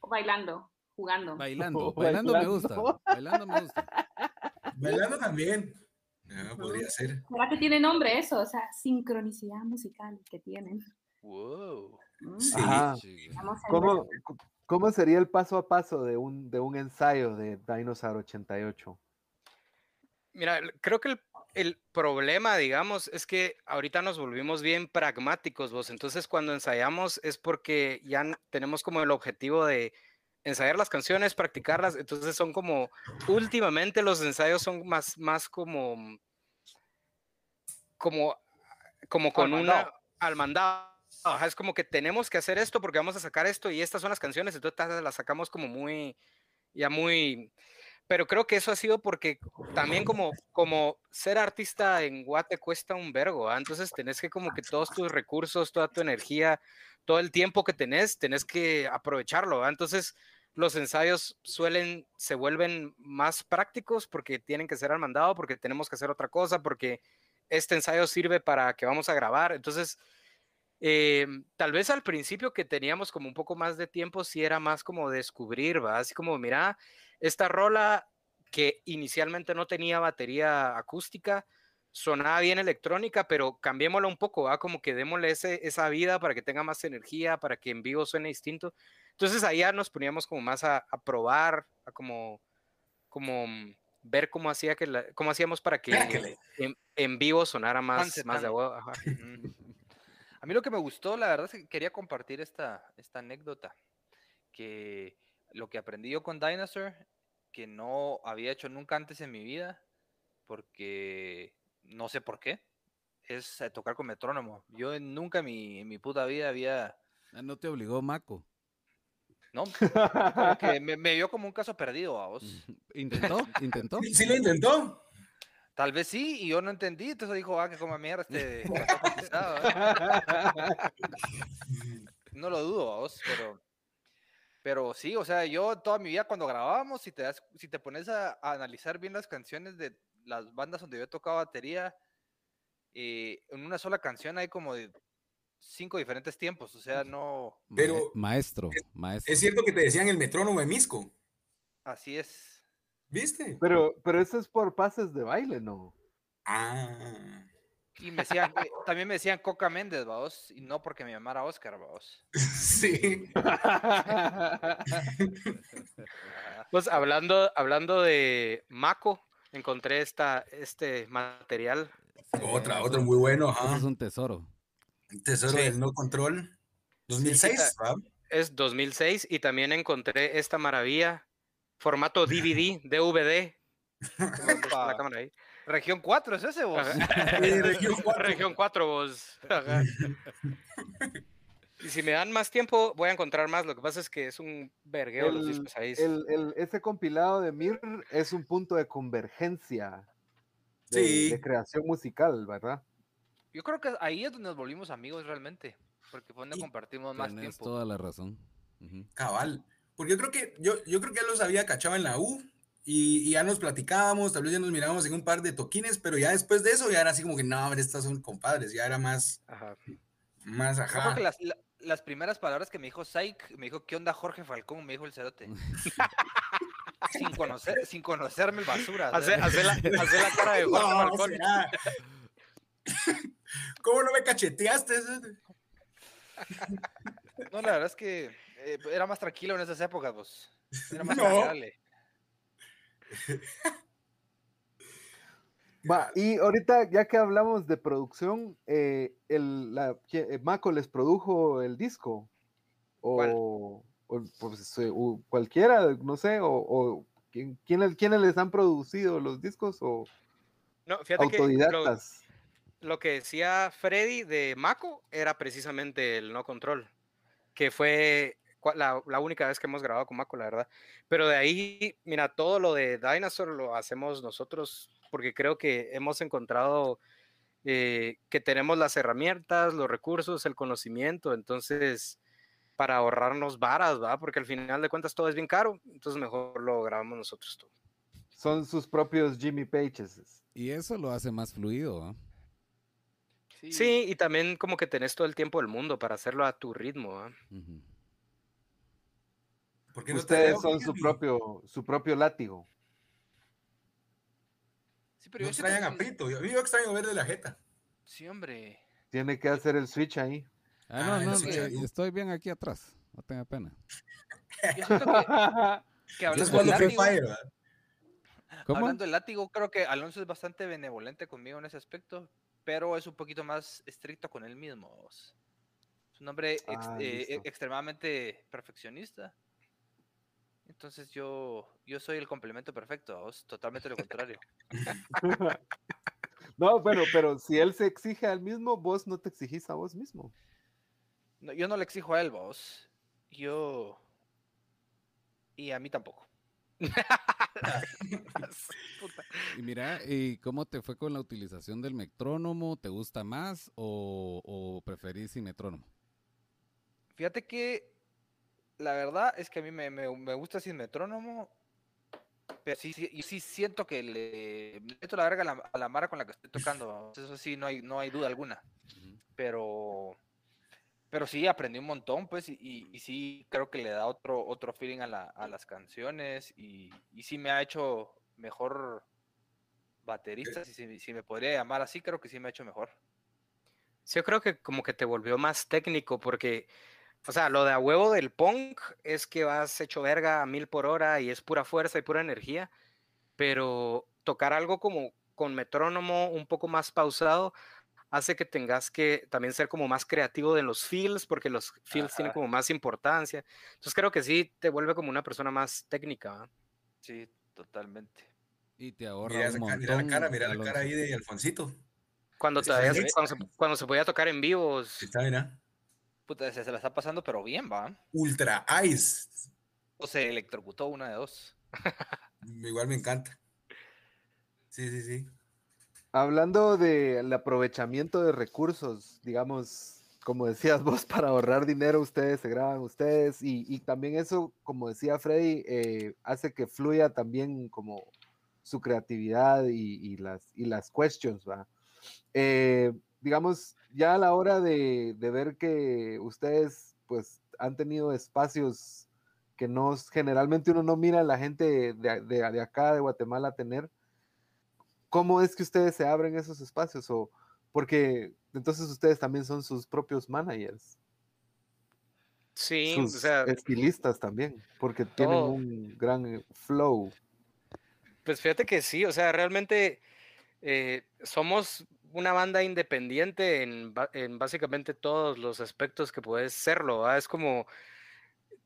Speaker 6: O bailando, jugando.
Speaker 3: Bailando, bailando, me gusta. Bailando me gusta.
Speaker 2: Bailando también. No, podría ser.
Speaker 6: ¿Será que tiene nombre eso? O sea, sincronicidad musical que tienen.
Speaker 5: Wow.
Speaker 2: Mm. Sí.
Speaker 1: ¿Cómo, ¿Cómo, sería el paso a paso de un, de un ensayo de Dinosaur 88?
Speaker 4: Mira, creo que el, el, problema, digamos, es que ahorita nos volvimos bien pragmáticos vos. Entonces, cuando ensayamos es porque ya tenemos como el objetivo de ensayar las canciones, practicarlas, entonces son como, últimamente los ensayos son más, más como, como, como con una, al mandado. es como que tenemos que hacer esto porque vamos a sacar esto y estas son las canciones, entonces las sacamos como muy, ya muy, pero creo que eso ha sido porque también como, como ser artista en Guate cuesta un vergo, ¿ah? entonces tenés que como que todos tus recursos, toda tu energía, todo el tiempo que tenés, tenés que aprovecharlo, entonces los ensayos suelen, se vuelven más prácticos porque tienen que ser al mandado, porque tenemos que hacer otra cosa, porque este ensayo sirve para que vamos a grabar. Entonces, eh, tal vez al principio que teníamos como un poco más de tiempo, sí era más como descubrir, ¿va? Así como, mira, esta rola que inicialmente no tenía batería acústica, sonaba bien electrónica, pero cambiémosla un poco, ¿va? Como que démosle esa vida para que tenga más energía, para que en vivo suene distinto. Entonces ahí ya nos poníamos como más a, probar, a como, como ver cómo hacía que la- cómo hacíamos para que en, en vivo sonara más, más de ajá.
Speaker 5: Ujú. A mí lo que me gustó, la verdad es que quería compartir esta, esta anécdota, que lo que aprendí yo con Dinosaur, que no había hecho nunca antes en mi vida, porque no sé por qué, es eh, tocar con metrónomo. Yo nunca en mi, en mi puta vida había,
Speaker 3: Ah, No te obligó Maco.
Speaker 5: No, como que me, me vio como un caso perdido a vos.
Speaker 3: ¿Intentó? ¿Intentó?
Speaker 2: Sí, lo intentó.
Speaker 5: Tal vez sí, y yo no entendí, entonces dijo, ah, que coma mierda este ¿eh?". No lo dudo, vos, pero, pero sí, o sea, yo toda mi vida cuando grabábamos, si te das, si te pones a, a analizar bien las canciones de las bandas donde yo tocaba batería, eh, en una sola canción hay como de cinco diferentes tiempos, o sea, no,
Speaker 2: Pero-
Speaker 3: maestro, maestro.
Speaker 2: Es cierto que te decían el metrónomo de Misco.
Speaker 5: así es.
Speaker 2: ¿Viste?
Speaker 1: Pero, pero eso es por pases de baile, ¿no?
Speaker 2: Ah.
Speaker 5: Y me decían, eh, también me decían Coca Méndez, vaos, y no porque me llamara Oscar, vaos.
Speaker 2: Sí.
Speaker 4: Pues hablando, hablando de Mako, encontré esta, este material.
Speaker 2: Otra,
Speaker 3: Eso-
Speaker 2: otro muy bueno.
Speaker 3: Es un tesoro.
Speaker 2: Tesoro
Speaker 4: Sí.
Speaker 2: del no control. 2006, ¿verdad?
Speaker 4: Es 2006 y también encontré esta maravilla, formato DVD, DVD. La cámara ahí.
Speaker 5: Región 4 es ese, vos.
Speaker 2: Sí, región cuatro.
Speaker 4: Región 4, vos. Ajá. Y si me dan más tiempo, voy a encontrar más. Lo que pasa es que es un vergueo los
Speaker 1: El,
Speaker 4: discos ahí.
Speaker 1: el- el- ese compilado de Mir es un punto de convergencia de,
Speaker 2: Sí.
Speaker 1: de creación musical, ¿verdad?
Speaker 5: Yo creo que ahí es donde nos volvimos amigos realmente, porque fue donde
Speaker 2: Y
Speaker 5: compartimos más
Speaker 3: Tienes
Speaker 5: tiempo.
Speaker 3: toda la razón.
Speaker 2: Cabal. Porque yo creo que yo, yo creo que ya los había cachado en la U y, y ya nos platicábamos, tal vez ya nos mirábamos en un par de toquines, pero ya después de eso ya era así como que no, hombre, estas son compadres, ya era más,
Speaker 4: Ajá.
Speaker 2: más
Speaker 5: Yo creo
Speaker 2: ajá.
Speaker 5: que las, la- las primeras palabras que me dijo Saik, me dijo, ¿qué onda Jorge Falcón? Me dijo el cerote. sin, conocer, sin conocerme el basura.
Speaker 4: Hace, hace la, hace la cara de Jorge
Speaker 2: No,
Speaker 4: Falcón.
Speaker 2: será. ¿Cómo no me cacheteaste?
Speaker 5: No, la verdad es que eh, era más tranquilo en esas épocas, pues. Era más
Speaker 2: No.
Speaker 5: agradable.
Speaker 1: Va, y ahorita, ya que hablamos de producción, eh, el, la, ¿quién- eh, Mako les produjo el disco. O, o, pues, o cualquiera, no sé, o, o ¿quién- quiénes, quiénes les han producido los discos o
Speaker 4: No, fíjate que lo, que decía Freddy de Mako era precisamente el no control, que fue la, la única vez que hemos grabado con Mako, la verdad. Pero de ahí, mira, todo lo de Dinosaur lo hacemos nosotros porque creo que hemos encontrado eh, que tenemos las herramientas, los recursos, el conocimiento, entonces para ahorrarnos varas, ¿va? Porque al final de cuentas todo es bien caro, entonces mejor lo grabamos nosotros todo.
Speaker 1: Son sus propios Jimmy Pages.
Speaker 3: Y eso lo hace más fluido. ¿ah?
Speaker 4: Sí, y también como que tenés todo el tiempo del mundo para hacerlo a tu ritmo, ¿va?
Speaker 3: Ujú.
Speaker 2: ¿Por qué no te
Speaker 1: Ustedes son su propio, su propio látigo.
Speaker 5: Sí, pero
Speaker 2: No
Speaker 5: yo
Speaker 2: extrañan a Pito. Yo, yo extraño verle la jeta.
Speaker 5: Sí, hombre.
Speaker 1: Tiene que hacer el switch ahí.
Speaker 3: Ah, no,
Speaker 2: Ah,
Speaker 3: no,
Speaker 2: sí,
Speaker 3: eh, estoy bien aquí atrás. No tenga pena.
Speaker 5: Yo siento que, que hablando hablando del látigo, creo que Alonso es bastante benevolente conmigo en ese aspecto, pero es un poquito más estricto con él mismo. Es un hombre ex-
Speaker 1: Ah,
Speaker 5: eh, extremadamente perfeccionista. Entonces yo, yo soy el complemento perfecto, vos, totalmente lo contrario.
Speaker 1: no, bueno, pero si él se exige al mismo, vos no te exigís a vos mismo.
Speaker 5: No, yo no le exijo a él, vos. Yo... Y a mí tampoco.
Speaker 3: Y mira, ¿y cómo te fue con la utilización del metrónomo? ¿Te gusta más o, o preferís sin metrónomo?
Speaker 5: Fíjate que la verdad es que a mí me, me- me gusta sin metrónomo, pero sí, sí, sí siento que le, meto la verga a la, a la mara con la que estoy tocando, eso sí, no hay, no hay duda alguna, pero, pero sí aprendí un montón, pues, y, y- y sí creo que le da otro, otro feeling a, la- a las canciones, y, y sí me ha hecho mejor baterista, si, si- si me podría llamar así, creo que sí me ha hecho mejor.
Speaker 4: Sí, yo creo que como que te volvió más técnico porque, o sea, lo de a huevo del punk es que vas hecho verga a mil por hora y es pura fuerza y pura energía, pero tocar algo como con metrónomo un poco más pausado hace que tengas que también ser como más creativo de los feels, porque los feels tienen como más importancia. Entonces creo que sí te vuelve como una persona más técnica.
Speaker 5: Sí, totalmente.
Speaker 3: Y te ahorra
Speaker 2: Mira,
Speaker 3: un montón.
Speaker 2: mira la cara, mira la cara ahí de Alfonsito.
Speaker 4: Cuando,
Speaker 2: Sí,
Speaker 4: todavía
Speaker 2: sí,
Speaker 4: se-
Speaker 2: sí.
Speaker 4: cuando, se, cuando se podía tocar en vivo,
Speaker 2: Ahí Está, mira.
Speaker 5: Puta, se, se la está pasando, pero bien, va.
Speaker 2: Ultra Ice.
Speaker 5: O se electrocutó una de dos.
Speaker 2: Igual me encanta. Sí, sí, sí.
Speaker 1: Hablando del aprovechamiento de recursos, digamos, como decías vos, para ahorrar dinero, ustedes se graban ustedes y, y también eso, como decía Freddy, eh, hace que fluya también como su creatividad y, y las, y las questions, ¿va? Eh, digamos, ya a la hora de, de ver que ustedes pues han tenido espacios que no, generalmente uno no mira a la gente de, de- de acá, de Guatemala, tener, ¿cómo es que ustedes se abren esos espacios? O porque entonces ustedes también son sus propios managers,
Speaker 4: sí,
Speaker 1: sus
Speaker 4: o sea,
Speaker 1: estilistas también, porque tienen un gran eh, flow.
Speaker 4: Pues fíjate que sí, o sea, realmente eh, somos una banda independiente en, básicamente todos los aspectos que puedes serlo. ¿va? Es como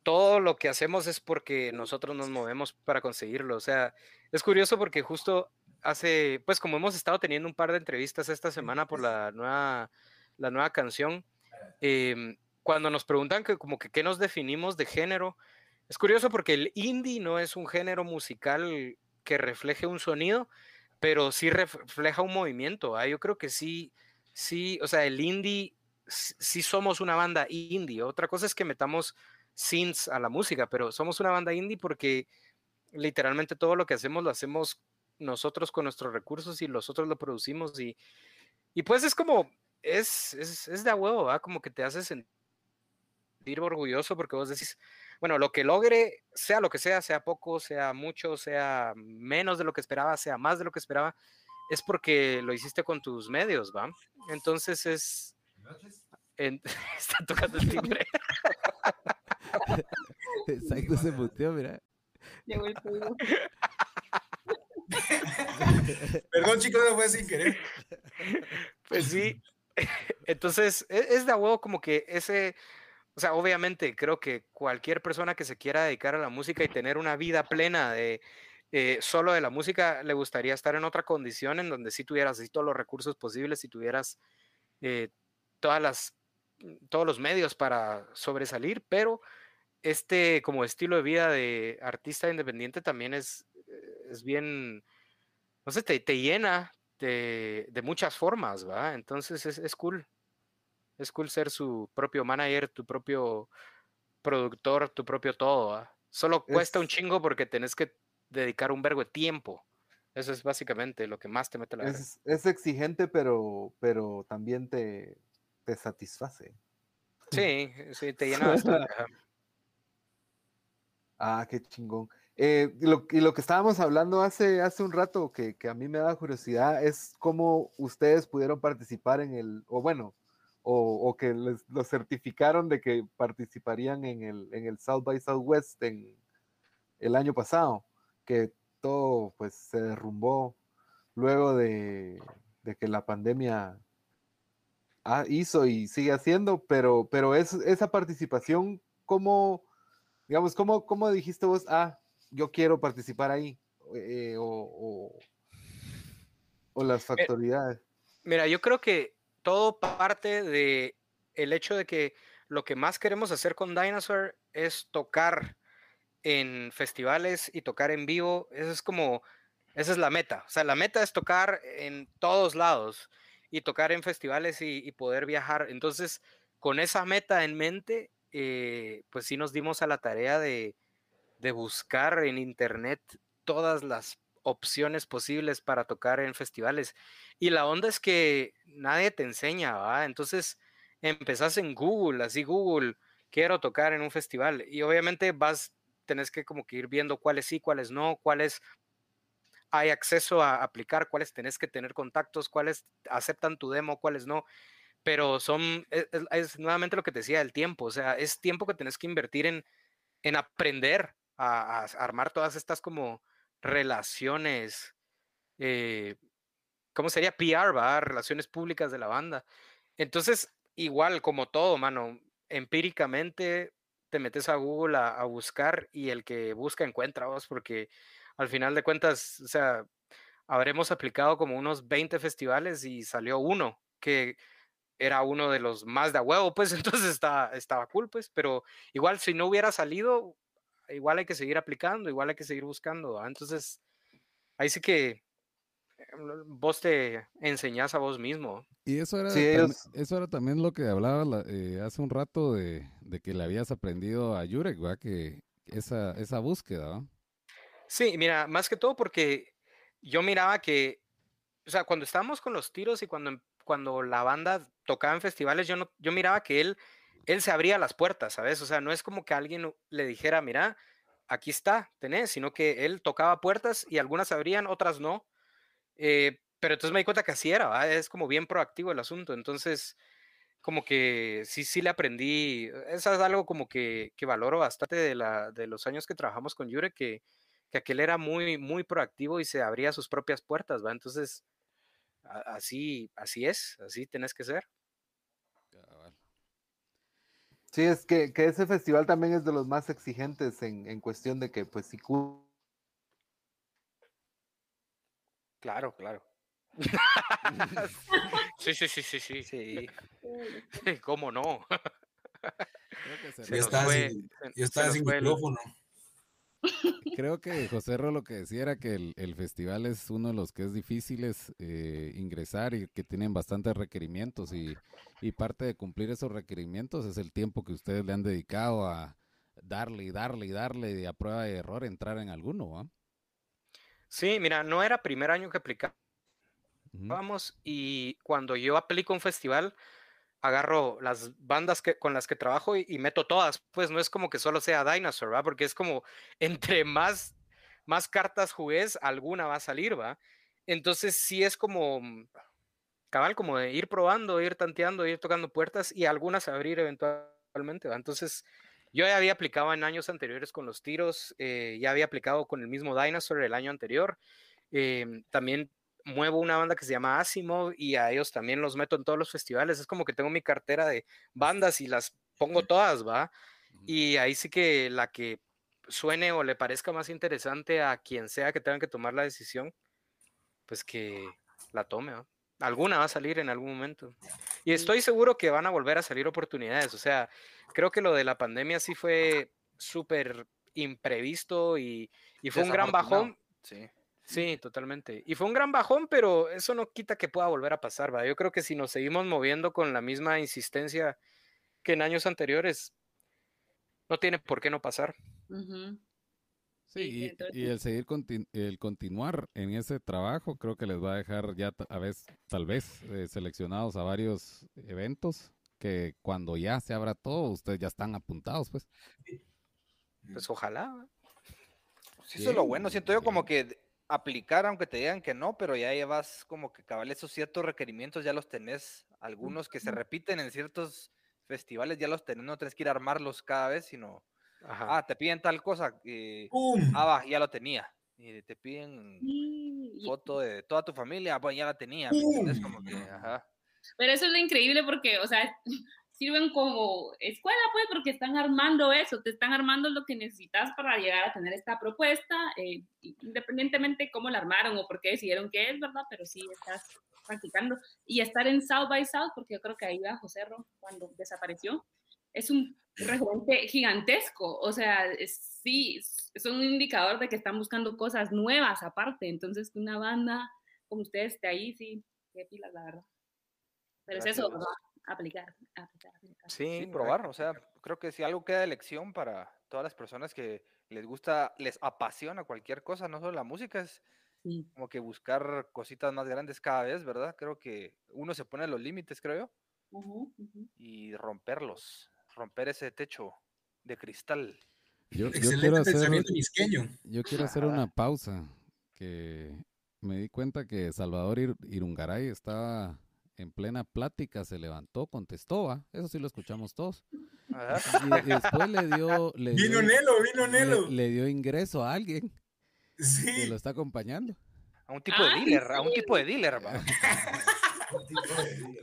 Speaker 4: todo lo que hacemos es porque nosotros nos movemos para conseguirlo. O sea, es curioso porque justo hace, pues como hemos estado teniendo un par de entrevistas esta semana por la nueva, la nueva canción, em, cuando nos preguntan que como que qué nos definimos de género, es curioso porque el indie no es un género musical que refleje un sonido, pero sí ref- refleja un movimiento. ¿ah? Yo creo que sí, sí, o sea, el indie, sí somos una banda indie. Otra cosa es que metamos synths a la música, pero somos una banda indie porque literalmente todo lo que hacemos lo hacemos nosotros con nuestros recursos y nosotros lo producimos y, y pues es como, es, es, es de a huevo, ¿va? Como que te hace sentir orgulloso porque vos decís, bueno, lo que logre, sea lo que sea, sea poco, sea mucho, sea menos de lo que esperaba, sea más de lo que esperaba, es porque lo hiciste con tus medios, ¿va? Entonces es... en- está tocando el timbre.
Speaker 3: Exacto, se muteó, mira.
Speaker 6: Llegó el pedido.
Speaker 2: Perdón, chicos, no fue sin querer.
Speaker 4: Pues sí. Entonces, e- es de huevo como que ese, o sea, obviamente creo que cualquier persona que se quiera dedicar a la música y tener una vida plena de eh, solo de la música, le gustaría estar en otra condición en donde sí tuvieras todos los recursos posibles, si tuvieras eh, todas las, todos los medios para sobresalir, pero este como estilo de vida de artista independiente también es, eh, es bien, no sé, te, te llena de, de muchas formas, ¿va? Entonces es, es cool. Es cool ser su propio manager, tu propio productor, tu propio todo, ¿va? Solo cuesta un chingo porque tenés que dedicar un vergo de tiempo. Eso es básicamente lo que más te mete la.
Speaker 1: Es, es exigente, pero, pero también te, te satisface.
Speaker 4: Sí, sí, te llena bastante.
Speaker 1: Ah, qué chingón. Eh, y, lo, y lo que estábamos hablando hace, hace un rato, que, a mí me da curiosidad, es cómo ustedes pudieron participar en el, o bueno, o, que les lo certificaron de que participarían en el, en el South by Southwest en el año pasado, que todo pues se derrumbó luego de, de que la pandemia ah, hizo y sigue haciendo, pero, pero es, esa participación, ¿cómo, digamos, cómo, cómo dijiste vos, ah, yo quiero participar ahí? eh, o, o- o las factoridades.
Speaker 4: Mira, yo creo que todo parte de el hecho de que lo que más queremos hacer con Dinosaur es tocar en festivales y tocar en vivo. Eso es como, esa es la meta. O sea, la meta es tocar en todos lados y tocar en festivales y, y poder viajar. Entonces, con esa meta en mente, eh, pues sí nos dimos a la tarea de, de buscar en internet todas las opciones posibles para tocar en festivales. Y la onda es que nadie te enseña, ¿va? Entonces empezás en Google, así Google, quiero tocar en un festival. Y obviamente vas, tenés que como que ir viendo cuáles sí, cuáles no, cuáles hay acceso a aplicar, cuáles tenés que tener contactos, cuáles aceptan tu demo, cuáles no. Pero son, es, es- es nuevamente lo que te decía, el tiempo. O sea, es tiempo que tenés que invertir en, en aprender a, a armar todas estas como relaciones, eh, ¿cómo sería? PR, ¿va? Relaciones públicas de la banda. Entonces, igual como todo, mano, empíricamente te metes a Google a, buscar y el que busca encuentra vos, porque al final de cuentas, o sea, habremos aplicado como unos 20 festivales y salió uno que era uno de los más de huevo, pues entonces estaba, estaba cool, pues, pero igual si no hubiera salido, igual hay que seguir aplicando, igual hay que seguir buscando, entonces ahí sí que em, vos te enseñás a vos mismo.
Speaker 3: Y eso era, también, eso era también lo que hablaba eh, hace un rato de, que le habías aprendido a Yurek, ¿va? Que esa, esa búsqueda.
Speaker 4: Sí, mira, más que todo porque yo miraba que, o sea, cuando estábamos con los tiros y cuando, cuando la banda tocaba en festivales, yo, no, yo miraba que él, él se abría las puertas, ¿sabes? O sea, no es como que alguien le dijera, mira, aquí está, tenés, sino que él tocaba puertas y algunas abrían, otras no. Eh, pero entonces me di cuenta que así era, es como bien proactivo el asunto. Entonces, como que sí, sí le aprendí. Eso es algo como que, que valoro bastante de, la, de los años que trabajamos con Yure, que, que aquel era muy, muy proactivo y se abría sus propias puertas, ¿va? Entonces, así, así es, así tenés que ser.
Speaker 1: Sí, es que, que, ese festival también es de los más exigentes en, en cuestión de que, pues, si...
Speaker 4: Claro, claro. sí, sí, sí, sí, sí. sí. ¿Cómo no?
Speaker 2: yo estaba sin, micrófono.
Speaker 3: Creo que José Ro lo que decía era que el, festival es uno de los que es difíciles eh, ingresar y que tienen bastantes requerimientos y, parte de cumplir esos requerimientos es el tiempo que ustedes le han dedicado a darle y darle y darle y a prueba de error entrar en alguno.
Speaker 4: Sí, mira, no era primer año que aplicaba Vamos, y cuando yo aplico un festival, agarro las bandas que, con las que trabajo y, meto todas. Pues no es como que solo sea Dinosaur, ¿va? Porque es como entre más, más cartas jugues, alguna va a salir, ¿va? Entonces sí es como mm, cabal, como de ir probando, ir tanteando, ir tocando puertas y algunas abrir eventualmente, ¿va? Entonces yo ya había aplicado en años anteriores con los tiros, eh, ya había aplicado con el mismo Dinosaur el año anterior. Em, también muevo una banda que se llama Asimov y a ellos también los meto en todos los festivales. Es como que tengo mi cartera de bandas y las pongo todas, ¿va? Y ahí sí que la que suene o le parezca más interesante a quien sea que tenga que tomar la decisión, pues que la tome, ¿va? Alguna va a salir en algún momento. Y estoy seguro que van a volver a salir oportunidades. O sea, creo que lo de la pandemia sí fue súper imprevisto y, y fue un gran bajón. Sí. Sí, totalmente. Y fue un gran bajón, pero eso no quita que pueda volver a pasar, ¿va? Yo creo que si nos seguimos moviendo con la misma insistencia que en años anteriores, no tiene por qué no pasar.
Speaker 3: Sí, y, el seguir, el continuar en ese trabajo, creo que les va a dejar ya a vez, tal vez eh, seleccionados a varios eventos que cuando ya se abra todo, ustedes ya están apuntados, pues.
Speaker 4: Pues ojalá.
Speaker 5: Sí, eso es lo bueno. Siento yo como que aplicar aunque te digan que no, pero ya llevas como que cabal esos ciertos requerimientos, ya los tenés, algunos que se repiten en ciertos festivales, ya los tenés, no tenés que ir a armarlos cada vez, sino, ah, te piden tal cosa, eh, ah, va, ya lo tenía, y te piden foto de toda tu familia, pues ya la tenía, como que, ajá.
Speaker 6: Pero eso es lo increíble porque, o sea, sirven como escuela, pues, porque están armando eso, te están armando lo que necesitas para llegar a tener esta propuesta, eh, independientemente cómo la armaron o por qué decidieron que es, ¿verdad? Pero sí estás practicando. Y estar en South by South, porque yo creo que ahí va José Ro cuando desapareció, es un referente gigantesco, o sea, sí, es un indicador de que están buscando cosas nuevas aparte, entonces una banda como ustedes esté ahí, sí, qué pilas, la verdad. Pero es eso, ¿verdad? Aplicar, aplicar,
Speaker 5: Sí, probar, o sea, creo que si algo queda de elección para todas las personas que les gusta, les apasiona cualquier cosa, no solo la música, es como que buscar cositas más grandes cada vez, ¿verdad? Creo que uno se pone los límites, creo yo, y romperlos, romper ese techo de cristal.
Speaker 3: Yo, quiero hacer, yo quiero hacer una pausa, que me di cuenta que Salvador Irungaray estaba en plena plática se levantó, contestó, eso sí lo escuchamos todos. Y, después le dio... Le
Speaker 2: vino Nelo, vino Nelo.
Speaker 3: Le, dio ingreso a alguien. que
Speaker 2: Sí.
Speaker 3: lo está acompañando.
Speaker 5: A un tipo de
Speaker 6: Ah, ¿en
Speaker 5: dealer, a un tipo de dealer, va.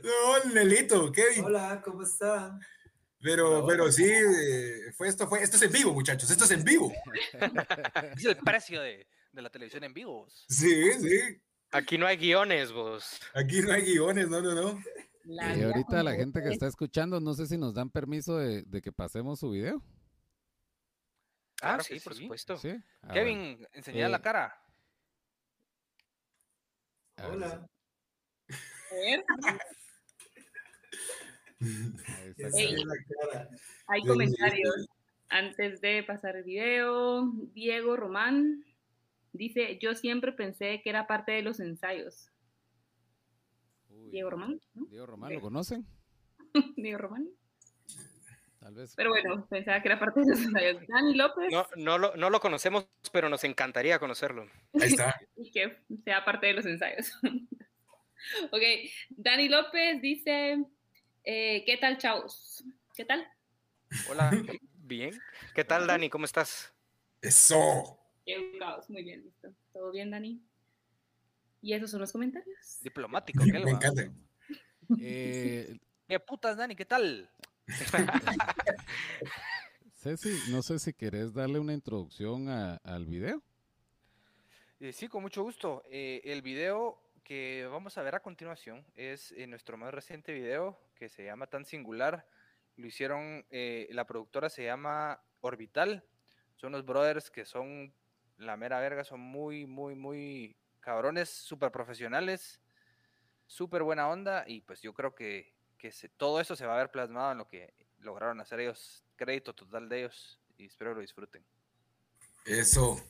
Speaker 2: No, Nelito, Kevin.
Speaker 7: Hola, ¿cómo están?
Speaker 2: Pero, pero sí, eh, fue esto, fue, esto es en vivo, muchachos, esto es en vivo.
Speaker 5: Es el precio de, de la televisión en vivo.
Speaker 2: Sí, sí.
Speaker 4: Aquí no hay guiones, vos.
Speaker 2: Aquí no hay guiones, no, no, no.
Speaker 6: La
Speaker 3: Y ahorita la gente que
Speaker 6: es.
Speaker 3: está escuchando, no sé si nos dan permiso de, de que pasemos su video.
Speaker 4: Ah,
Speaker 5: Claro
Speaker 4: sí, por
Speaker 5: sí.
Speaker 4: supuesto.
Speaker 5: Kevin, la
Speaker 3: Eh,
Speaker 5: cara.
Speaker 3: Ver,
Speaker 7: Hola. La cara.
Speaker 6: hay
Speaker 2: Sí,
Speaker 6: comentarios antes de pasar el video. Diego Román dice, yo siempre pensé que era parte de los ensayos.
Speaker 3: Uy,
Speaker 6: Diego Román, ¿no?
Speaker 3: Diego Román, ¿lo conocen?
Speaker 6: Diego Román.
Speaker 3: Tal vez.
Speaker 6: Pero bueno, pensaba que era parte de los ensayos. Dani López
Speaker 4: No, no, lo, no lo conocemos, pero nos encantaría conocerlo.
Speaker 2: Ahí está.
Speaker 6: y que sea parte de los ensayos. ok, Dani López dice, eh, ¿qué tal, chavos? ¿Qué tal?
Speaker 5: Hola.
Speaker 4: Bien. ¿Qué tal, Dani? ¿Cómo estás?
Speaker 2: Eso.
Speaker 6: Qué educados, muy bien, listo. ¿Todo bien, Dani? Y esos son los comentarios.
Speaker 5: Diplomático, ¿qué
Speaker 2: Me encanta.
Speaker 3: Eh,
Speaker 5: ¿Qué putas, Dani? ¿Qué tal?
Speaker 3: Ceci, no sé si querés darle una introducción a- al video.
Speaker 5: Eh, sí, con mucho gusto. Eh, el video que vamos a ver a continuación es eh, nuestro más reciente video que se llama Tan Singular. Lo hicieron, eh, la productora se llama Orbital. Son unos brothers que son la mera verga, son muy, muy, muy cabrones, súper profesionales, súper buena onda y pues yo creo que, que se- todo eso se va a ver plasmado en lo que lograron hacer ellos. Crédito total de ellos y espero lo disfruten.
Speaker 2: Eso.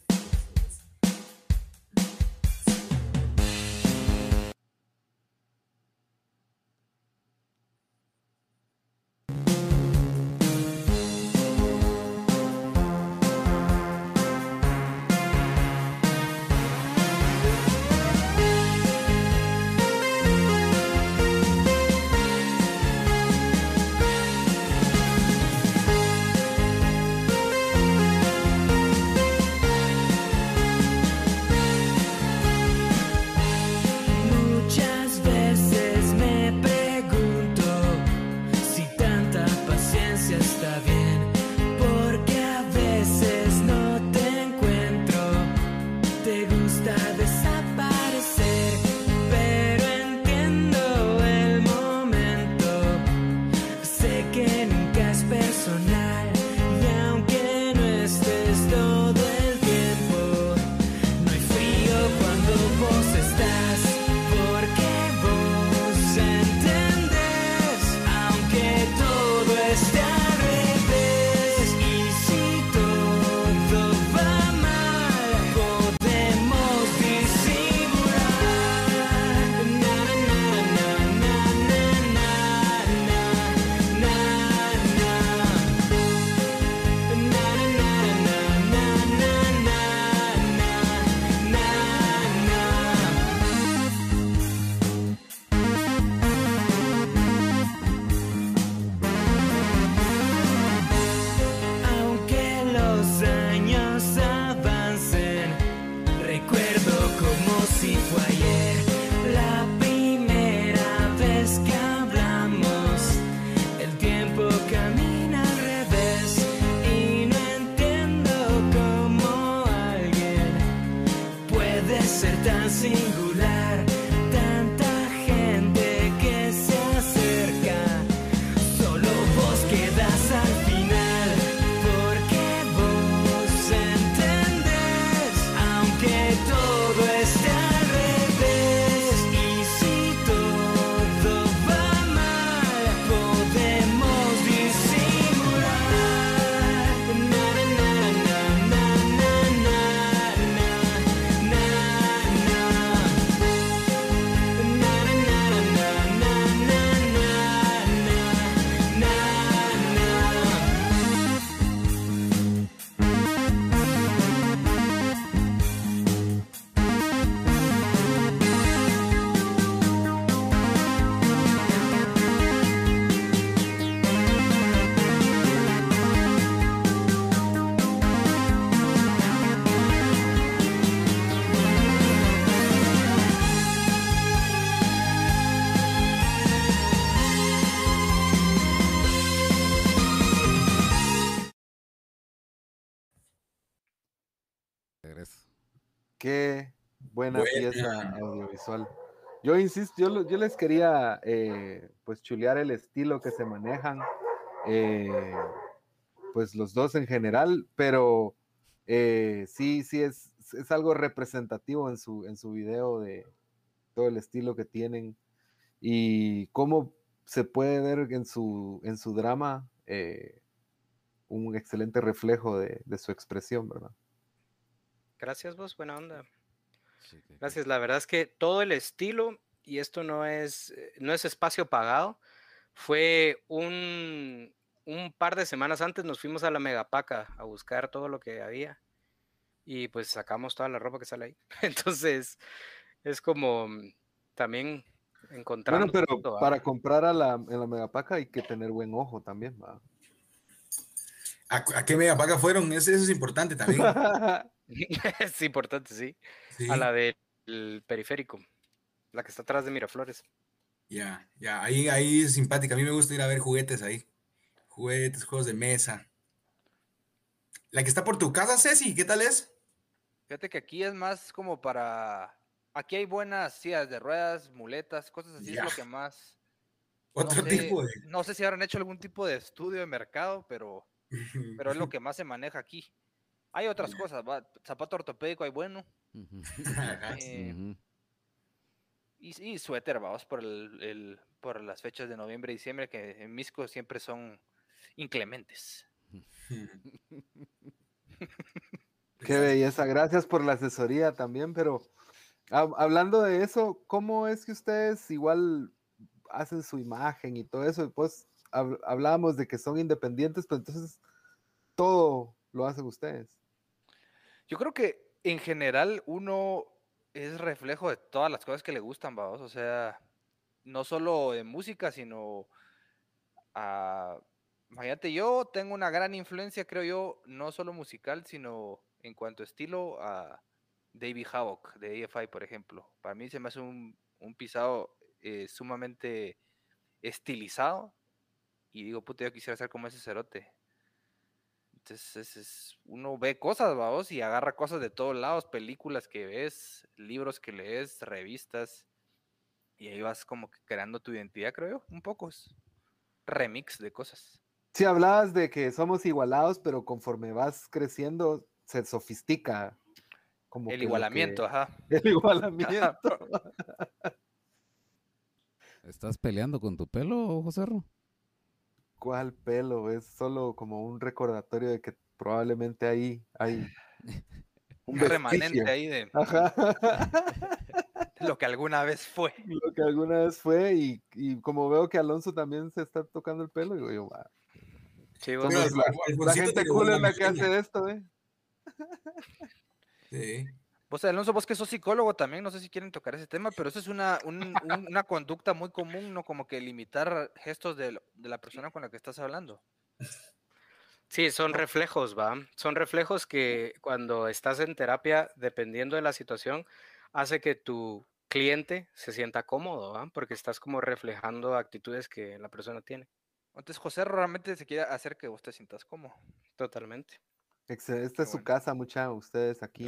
Speaker 1: Buena, pieza audiovisual. Yo insisto, yo, yo les quería eh, pues chulear el estilo que se manejan, eh, pues los dos en general, pero eh, sí, sí es, es algo representativo en su, en su video de todo el estilo que tienen y cómo se puede ver en su, en su drama un excelente reflejo de, de su expresión, ¿verdad?
Speaker 4: Gracias vos, buena onda. Gracias, la verdad es que todo el estilo, y esto no es, eh, no es espacio pagado, fue un, un par de semanas antes nos fuimos a la Megapaca a buscar todo lo que había y pues sacamos toda la ropa que sale ahí. Entonces, es como mm, también encontrar.
Speaker 1: Bueno, pero para comprar a la, en la Megapaca hay que tener buen ojo también, ¿va?
Speaker 2: ¿A, qué Megapaca fueron? Eso, eso es importante también.
Speaker 4: es importante, sí. A la del periférico, la que está atrás de Miraflores.
Speaker 2: Ya, ya, ahí, ahí es simpática. A mí me gusta ir a ver juguetes ahí. Juguetes, juegos de mesa. La que está por tu casa, Ceci, ¿qué tal es?
Speaker 5: Fíjate que aquí es más como para. Aquí hay buenas sillas de ruedas, muletas, cosas así, es lo que más.
Speaker 2: Otro tipo de.
Speaker 5: No sé si habrán hecho algún tipo de estudio de mercado, pero, pero es lo que más se maneja aquí. Hay otras cosas, zapato ortopédico hay bueno. Eh, y, suéter, vamos, por, el, por las fechas de noviembre y diciembre, que en Misco siempre son inclementes.
Speaker 1: Qué belleza, gracias por la asesoría también, pero hablando de eso, ¿cómo es que ustedes igual hacen su imagen y todo eso? Pues hablábamos de que son independientes, pero entonces todo lo hacen ustedes.
Speaker 5: Yo creo que en general uno es reflejo de todas las cosas que le gustan, vamos. O sea, no solo de música, sino a... Imagínate, yo tengo una gran influencia, creo yo, no solo musical, sino en cuanto a estilo a David Havoc de AFI, por ejemplo. Para mí se me hace un, pisado eh, sumamente estilizado y digo, puta, yo quisiera ser como ese cerote. Entonces es, uno ve cosas, vamos, y agarra cosas de todos lados, películas que ves, libros que lees, revistas, y ahí vas como que creando tu identidad, creo yo, un poco. Es remix de cosas.
Speaker 1: Sí, hablabas de que somos igualados, pero conforme vas creciendo, se sofistica.
Speaker 5: Como el igualamiento, ajá.
Speaker 1: El igualamiento.
Speaker 3: ¿Estás peleando con tu pelo, José Ro?
Speaker 1: Cuál pelo, es solo como un recordatorio de que probablemente ahí hay
Speaker 5: un remanente ahí de, lo que alguna vez fue.
Speaker 1: Lo que alguna vez fue y, y, como veo que Alonso también se está tocando el pelo, digo yo, va. Sí, la, gente cool es la que hace esto, ¿eh?
Speaker 2: Sí.
Speaker 5: Vos, Alonso, vos que sos psicólogo también, no sé si quieren tocar ese tema, pero eso es una, una conducta muy común, ¿no? Como que limitar gestos de, de, la persona con la que estás hablando.
Speaker 4: Sí, son reflejos, ¿va? Son reflejos que cuando estás en terapia, dependiendo de la situación, hace que tu cliente se sienta cómodo, ¿va? Porque estás como reflejando actitudes que la persona tiene.
Speaker 5: Entonces, José realmente se quiere hacer que vos te sientas cómodo.
Speaker 4: Totalmente.
Speaker 1: Esta es su casa, mucha, ustedes aquí.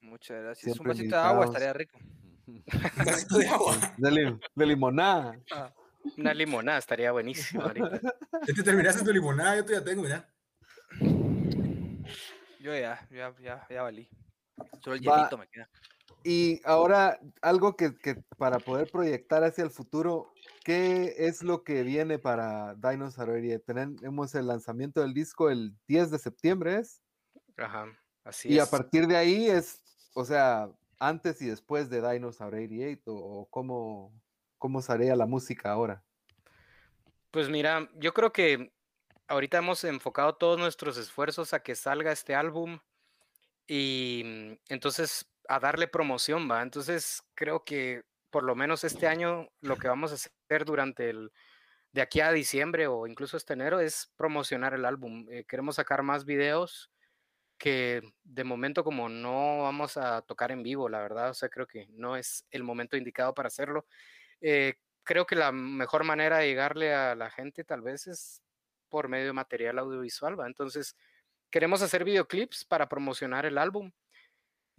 Speaker 5: Muchas gracias. un vasito de agua estaría rico.
Speaker 2: un vasito de agua.
Speaker 1: De, limonada.
Speaker 4: Ah, una limonada estaría buenísimo ahorita.
Speaker 2: Ya te terminaste tu limonada, yo ya tengo, ya.
Speaker 5: Yo ya, ya, ya, ya valí. Solo el hielito me queda.
Speaker 1: Y ahora, algo que, para poder proyectar hacia el futuro, ¿qué es lo que viene para Dinosaur Area? Tenemos el lanzamiento del disco el 10 de septiembre, ¿es?
Speaker 4: Ajá, así
Speaker 1: y es. Y a partir de ahí es, o sea, antes y después de Dinosaur 88, o, cómo, cómo la música ahora.
Speaker 4: Pues mira, yo creo que ahorita hemos enfocado todos nuestros esfuerzos a que salga este álbum y mm, entonces a darle promoción, ¿va? Entonces creo que por lo menos este año lo que vamos a hacer durante el, de aquí a diciembre o incluso este enero es promocionar el álbum. Eh, queremos sacar más videos que de momento como no vamos a tocar en vivo, la verdad, o sea, creo que no es el momento indicado para hacerlo. Eh, creo que la mejor manera de llegarle a la gente tal vez es por medio de material audiovisual, ¿va? Entonces, queremos hacer videoclips para promocionar el álbum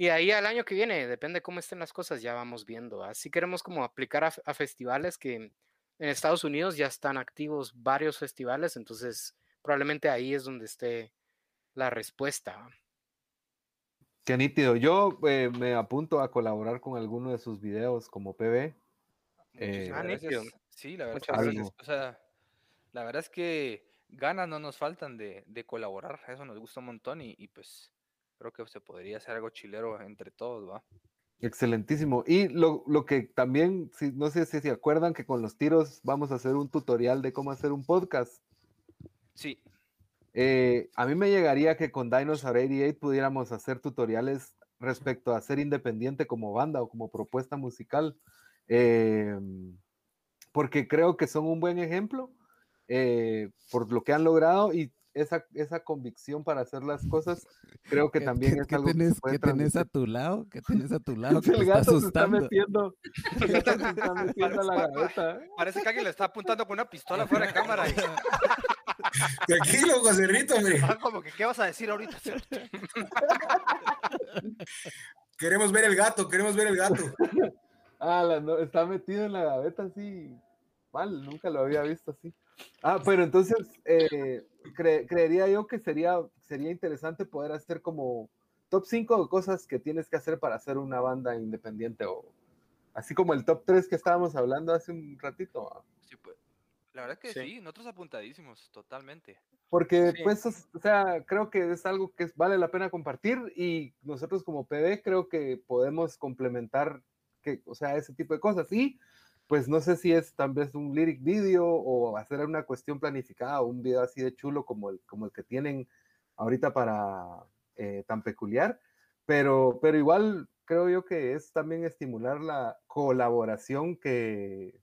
Speaker 4: Y ahí al año que viene, depende cómo estén las cosas, ya vamos viendo. Así queremos como aplicar a, festivales que en Estados Unidos ya están activos varios festivales, entonces probablemente ahí es donde esté la respuesta.
Speaker 1: Qué nítido. Yo eh, me apunto a colaborar con alguno de sus videos como PB.
Speaker 5: Eh, ah, sí, la verdad, o sea, la verdad es que ganas no nos faltan de, colaborar, eso nos gusta un montón y, pues creo que se podría hacer algo chilero entre todos, ¿va?
Speaker 1: Excelentísimo. Y lo, que también, si, no sé si se acuerdan que con los tiros vamos a hacer un tutorial de cómo hacer un podcast.
Speaker 5: Sí.
Speaker 1: Eh, a mí me llegaría que con Dinosaur 88 pudiéramos hacer tutoriales respecto a ser independiente como banda o como propuesta musical, em, porque creo que son un buen ejemplo eh, por lo que han logrado y esa, esa convicción para hacer las cosas, creo que también es algo
Speaker 3: tenés, que, tenés a tu lado, que tenés a tu lado, que el gato se está
Speaker 1: metiendo, el gato se está metiendo a la gaveta.
Speaker 5: Parece que alguien le está apuntando con una pistola fuera de cámara. Y...
Speaker 2: Tranquilo, Joserrito, hombre.
Speaker 5: Ah, como que, ¿qué vas a decir ahorita?
Speaker 2: queremos ver el gato, queremos ver el gato.
Speaker 1: Ah, no, está metido en la gaveta así, mal, nunca lo había visto así. Ah, pero entonces eh, creería yo que sería, sería interesante poder hacer como top 5 cosas que tienes que hacer para hacer una banda independiente o así como el top 3 que estábamos hablando hace un ratito.
Speaker 5: Sí, pues, la verdad que sí. nosotros apuntadísimos, totalmente.
Speaker 1: Porque, pues, o sea, creo que es algo que vale la pena compartir y nosotros como PD creo que podemos complementar, que, o sea, ese tipo de cosas. Y, pues, no sé si es tal vez un lyric video o hacer una cuestión planificada un video así de chulo como el, como el que tienen ahorita para eh, tan peculiar, pero, pero igual creo yo que es también estimular la colaboración que,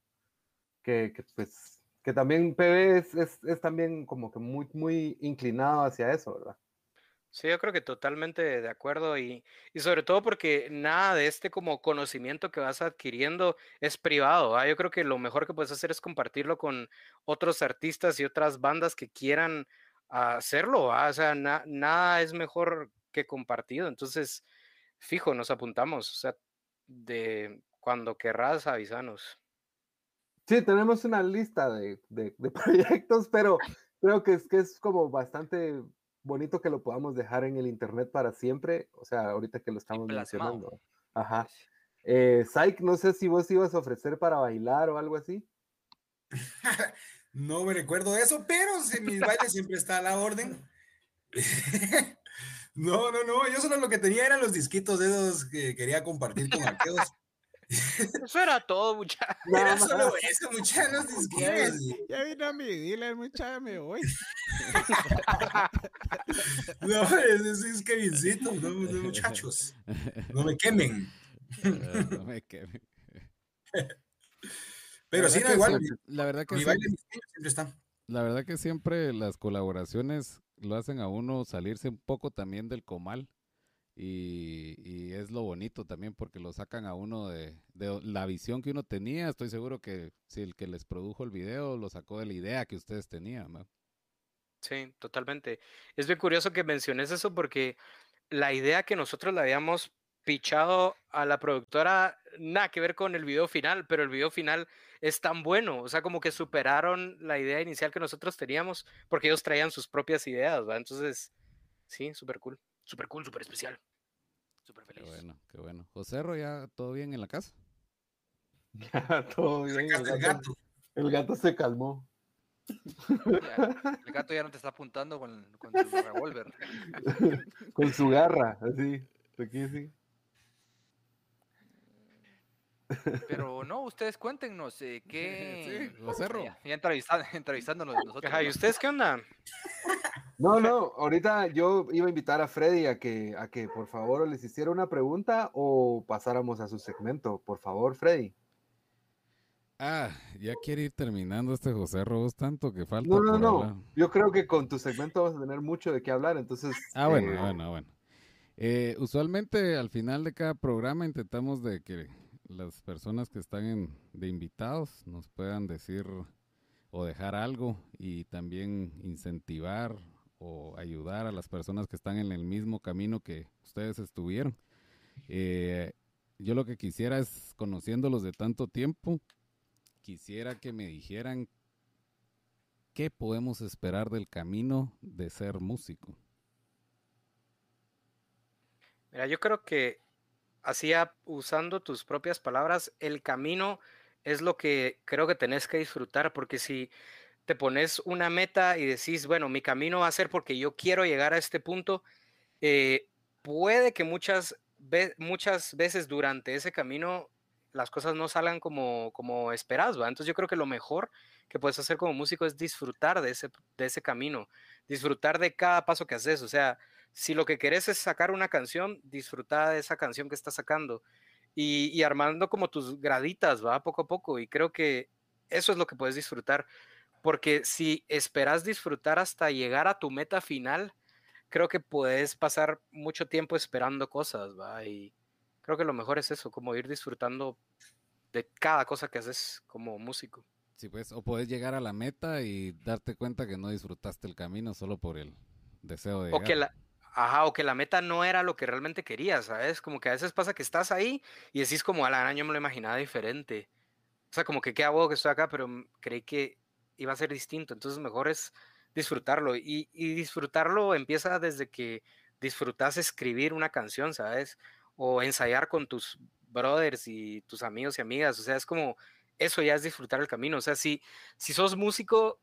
Speaker 1: que, pues que también PB es, también como que muy, muy inclinado hacia eso, ¿verdad?
Speaker 4: Sí, yo creo que totalmente de acuerdo y, sobre todo porque nada de este como conocimiento que vas adquiriendo es privado. Yo creo que lo mejor que puedes hacer es compartirlo con otros artistas y otras bandas que quieran hacerlo. O sea, nada es mejor que compartido. Entonces, fijo, nos apuntamos. O sea, de cuando querrás, avisanos.
Speaker 1: Sí, tenemos una lista de, proyectos, pero creo que es, que es como bastante bonito que lo podamos dejar en el internet para siempre. O sea, ahorita que lo estamos mencionando. Ajá. Eh, no sé si vos ibas a ofrecer para bailar o algo así.
Speaker 2: no me recuerdo eso, pero en mis bailes siempre está a la orden. no, no, no, yo solo lo que tenía eran los disquitos de esos que quería compartir con aquellos.
Speaker 4: Eso era todo, muchachos.
Speaker 2: era solo eso, muchachos. Ya,
Speaker 3: ya vino a mi dealer, muchacha, me voy.
Speaker 2: no, ese es Kevincito, no, no, muchachos. No me quemen.
Speaker 3: no me quemen.
Speaker 2: Pero sí, no, igual.
Speaker 3: la verdad que
Speaker 2: mi siempre, siempre está.
Speaker 3: La verdad que siempre las colaboraciones lo hacen a uno salirse un poco también del comal y, es lo bonito también porque lo sacan a uno de, la visión que uno tenía. Estoy seguro que si el que les produjo el video lo sacó de la idea que ustedes tenían.
Speaker 4: Sí, totalmente. Es bien curioso que menciones eso porque la idea que nosotros le habíamos pichado a la productora, nada que ver con el video final, pero el video final es tan bueno, o sea, como que superaron la idea inicial que nosotros teníamos porque ellos traían sus propias ideas. Entonces, sí, súper cool, súper cool, súper especial. Súper feliz.
Speaker 3: Qué bueno, qué bueno. José ¿ya todo bien en la casa?
Speaker 1: Ya, todo bien. El gato, el gato se calmó.
Speaker 5: el gato ya no te está apuntando con, con su revólver.
Speaker 1: con su garra, así. Aquí sí.
Speaker 5: Pero no, ustedes cuéntenos eh, qué.
Speaker 3: Sí, Cerro.
Speaker 5: Ya, ya entrevistándonos nosotros.
Speaker 4: ¿y ustedes qué onda?
Speaker 1: No, no, ahorita yo iba a invitar a Freddy a que, a que por favor les hiciera una pregunta o pasáramos a su segmento. Por favor, Freddy.
Speaker 3: Ah, ya quiere ir terminando este José Robos tanto que falta.
Speaker 1: No, no, no. Yo creo que con tu segmento vas a tener mucho de qué hablar, entonces.
Speaker 3: Ah, bueno, eh, bueno, bueno. Eh, usualmente al final de cada programa intentamos de que las personas que están de invitados nos puedan decir o dejar algo y también incentivar o ayudar a las personas que están en el mismo camino que ustedes estuvieron. Eh, yo lo que quisiera es, conociéndolos de tanto tiempo, quisiera que me dijeran qué podemos esperar del camino de ser músico.
Speaker 4: Mira, yo creo que hacía usando tus propias palabras, el camino es lo que creo que tenés que disfrutar, porque si te pones una meta y decís, bueno, mi camino va a ser porque yo quiero llegar a este punto, eh, puede que muchas, muchas veces durante ese camino las cosas no salgan como, como esperas, ¿va? Entonces yo creo que lo mejor que puedes hacer como músico es disfrutar de ese, de ese camino, disfrutar de cada paso que haces, o sea, si lo que querés es sacar una canción, disfruta de esa canción que estás sacando y, y, armando como tus graditas, va poco a poco. Y creo que eso es lo que puedes disfrutar. Porque si esperas disfrutar hasta llegar a tu meta final, creo que puedes pasar mucho tiempo esperando cosas, va. Y creo que lo mejor es eso, como ir disfrutando de cada cosa que haces como músico.
Speaker 3: Sí, pues, o puedes llegar a la meta y darte cuenta que no disfrutaste el camino solo por el deseo de.
Speaker 4: O que la, Ajá, o que la meta no era lo que realmente querías, ¿sabes? Como que a veces pasa que estás ahí y decís como, a la año me lo imaginaba diferente. O sea, como que qué hago que estoy acá, pero creí que iba a ser distinto. Entonces mejor es disfrutarlo. Y, y disfrutarlo empieza desde que disfrutas escribir una canción, ¿sabes? O ensayar con tus brothers y tus amigos y amigas. O sea, es como, eso ya es disfrutar el camino. O sea, si, si sos músico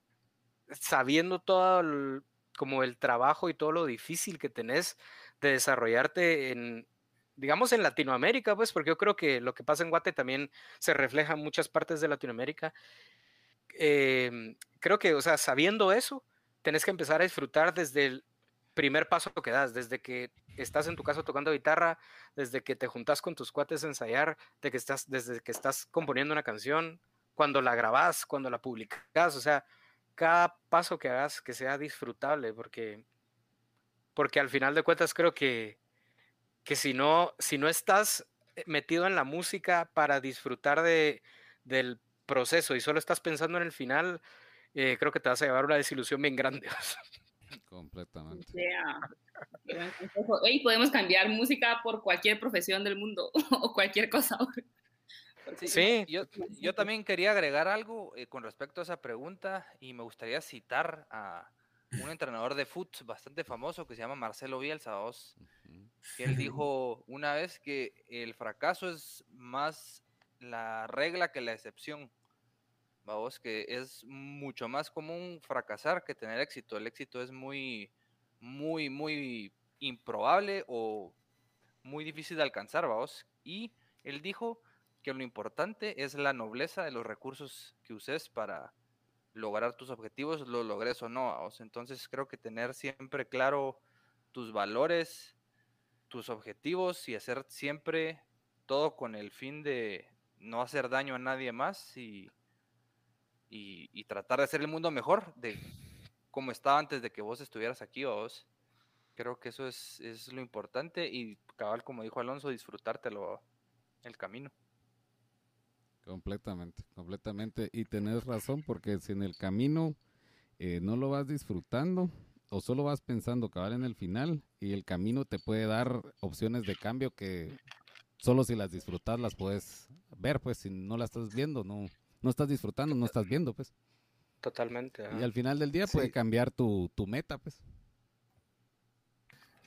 Speaker 4: sabiendo todo el como el trabajo y todo lo difícil que tenés de desarrollarte en, digamos, en Latinoamérica, pues, porque yo creo que lo que pasa en Guate también se refleja en muchas partes de Latinoamérica. Eh, creo que, o sea, sabiendo eso, tenés que empezar a disfrutar desde el primer paso que das, desde que estás en tu casa tocando guitarra, desde que te juntas con tus cuates a ensayar, que estás, desde que estás componiendo una canción, cuando la grabás, cuando la publicas, o sea, cada paso que hagas que sea disfrutable, porque, porque al final de cuentas creo que, que si, no, si no estás eh, metido en la música para disfrutar de, del proceso y solo estás pensando en el final, eh, creo que te vas a llevar una desilusión bien grande.
Speaker 3: Completamente.
Speaker 6: Yeah. podemos cambiar música por cualquier profesión del mundo o cualquier cosa.
Speaker 5: Sí, Yo, yo, también quería agregar algo eh, con respecto a esa pregunta y me gustaría citar a un entrenador de fútbol bastante famoso que se llama Marcelo Bielsa, que él dijo una vez que el fracaso es más la regla que la excepción. Vamos, que es mucho más común fracasar que tener éxito. El éxito es muy, muy, muy improbable o muy difícil de alcanzar, vamos. Y él dijo que lo importante es la nobleza de los recursos que uses para lograr tus objetivos, lo logres o no. Entonces creo que tener siempre claro tus valores, tus objetivos y hacer siempre todo con el fin de no hacer daño a nadie más y, y, tratar de hacer el mundo mejor de como estaba antes de que vos estuvieras aquí, vos. Creo que eso es, es lo importante y cabal, como dijo Alonso, disfrutártelo el camino.
Speaker 3: Completamente, completamente. Y tenés razón, porque si en el camino eh, no lo vas disfrutando o solo vas pensando cabal en el final y el camino te puede dar opciones de cambio que solo si las disfrutas las puedes ver, pues si no las estás viendo, no, no estás disfrutando, no estás viendo, pues.
Speaker 4: Totalmente.
Speaker 3: Y al final del día puede cambiar tu, tu meta, pues.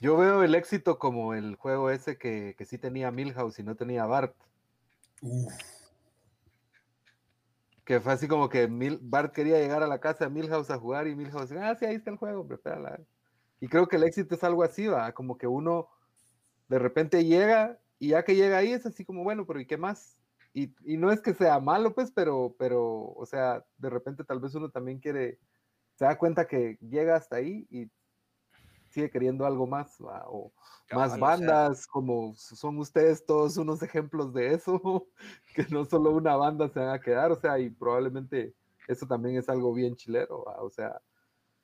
Speaker 1: Yo veo el éxito como el juego ese que, que sí tenía Milhouse y no tenía Bart. Uf que fue así como que Bart quería llegar a la casa de Milhouse a jugar y Milhouse, ah, sí, ahí está el juego, prepárala. Y creo que el éxito es algo así, va, como que uno de repente llega y ya que llega ahí es así como, bueno, pero ¿y qué más? Y, y no es que sea malo, pues, pero, pero, o sea, de repente tal vez uno también quiere, se da cuenta que llega hasta ahí y sigue queriendo algo más, o más bandas, como son ustedes todos unos ejemplos de eso, que no solo una banda se van a quedar, o sea, y probablemente eso también es algo bien chilero, o sea,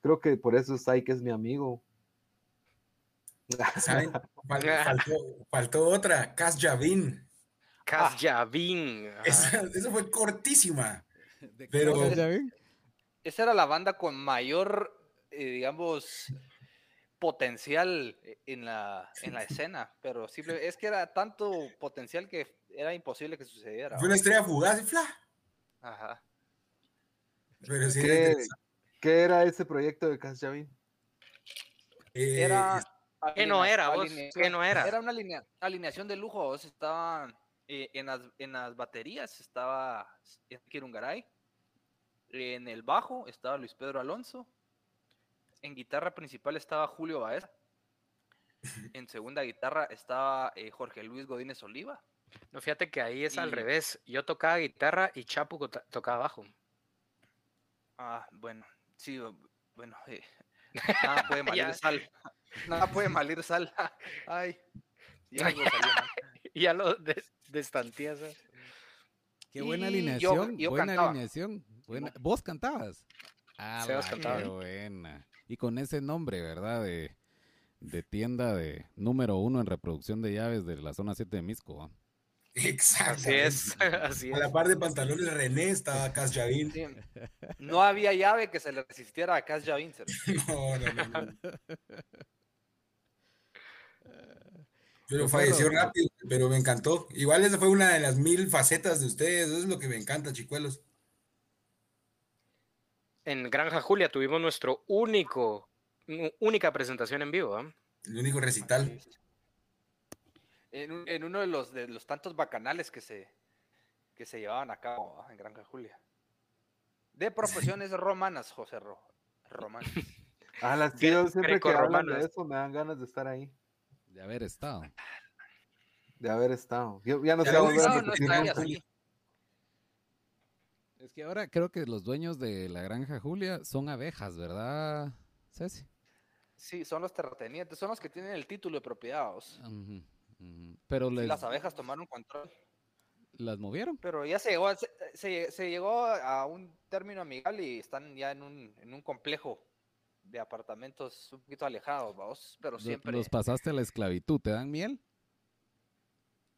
Speaker 1: creo que por eso que es mi amigo.
Speaker 2: Faltó, otra, Cas Javin.
Speaker 4: Cas Javin.
Speaker 2: Esa, fue cortísima. Pero...
Speaker 5: Esa era la banda con mayor, eh, digamos, potencial en la, en la escena, pero simple, es que era tanto potencial que era imposible que sucediera.
Speaker 2: Fue una estrella fugaz y fla.
Speaker 5: Ajá.
Speaker 2: Pero sí,
Speaker 1: ¿Qué,
Speaker 2: era
Speaker 1: qué era ese proyecto de Cas Javín?
Speaker 2: eh,
Speaker 5: Era
Speaker 4: ¿Qué no era, vos? ¿Qué no era?
Speaker 5: Era una alinea- alineación de lujo. vos, Estaba eh, en, las, en las baterías estaba Kirungaray. En el bajo estaba Luis Pedro Alonso. En guitarra principal estaba Julio Baeza. En segunda guitarra estaba eh, Jorge Luis Godínez Oliva.
Speaker 4: No, fíjate que ahí es al revés. Yo tocaba guitarra y Chapu tocaba bajo.
Speaker 5: Ah, bueno, sí, bueno, eh, nada puede malir sal. Nada puede malir sal. Ay, sí, algo salió mal.
Speaker 4: Y ya lo des- destanteas. ¿eh?
Speaker 3: Qué buena
Speaker 5: Y
Speaker 3: alineación,
Speaker 5: yo
Speaker 3: buena
Speaker 5: cantaba.
Speaker 3: alineación. Buena. ¿Vos cantabas? Ah,
Speaker 4: Sebas cantaba.
Speaker 3: qué buena. Y con ese nombre, ¿verdad? De, de tienda de número uno en reproducción de llaves de la zona 7 de Misco.
Speaker 2: Exacto.
Speaker 4: Así es, así
Speaker 2: A
Speaker 4: es.
Speaker 2: la par de pantalones René estaba Cas Javín.
Speaker 5: Sí, No había llave que se le resistiera a Cas Javín.
Speaker 2: no, no, no. Pero falleció rápido, pero me encantó. Igual esa fue una de las mil facetas de ustedes. Eso es lo que me encanta, chicuelos.
Speaker 4: En Granja Julia tuvimos nuestro único, única presentación en vivo. ¿ah?
Speaker 2: El único recital.
Speaker 5: En, un- en uno de los, de los tantos bacanales que se, que se llevaban a cabo ¿va? en Granja Julia. De profesiones romanas, José Ro. Romanas.
Speaker 1: Ah, las tíos siempre que hablan de eso me dan ganas de estar ahí,
Speaker 3: De haber estado.
Speaker 1: de haber estado. Yo ya no a volver
Speaker 5: así.
Speaker 3: Es que ahora creo que los dueños de la granja Julia son abejas, ¿verdad, Ceci?
Speaker 5: Sí, son los terratenientes, son los que tienen el título de propiedad. vos.
Speaker 3: Ujú, ujú. Pero les,
Speaker 5: las abejas tomaron control.
Speaker 3: las movieron.
Speaker 5: Pero ya se llegó, a- se, se- se llegó a un término amigable y están ya en un, en un complejo de apartamentos un poquito alejados, vamos. Pero siempre.
Speaker 3: Los pasaste a la esclavitud. ¿Te dan miel?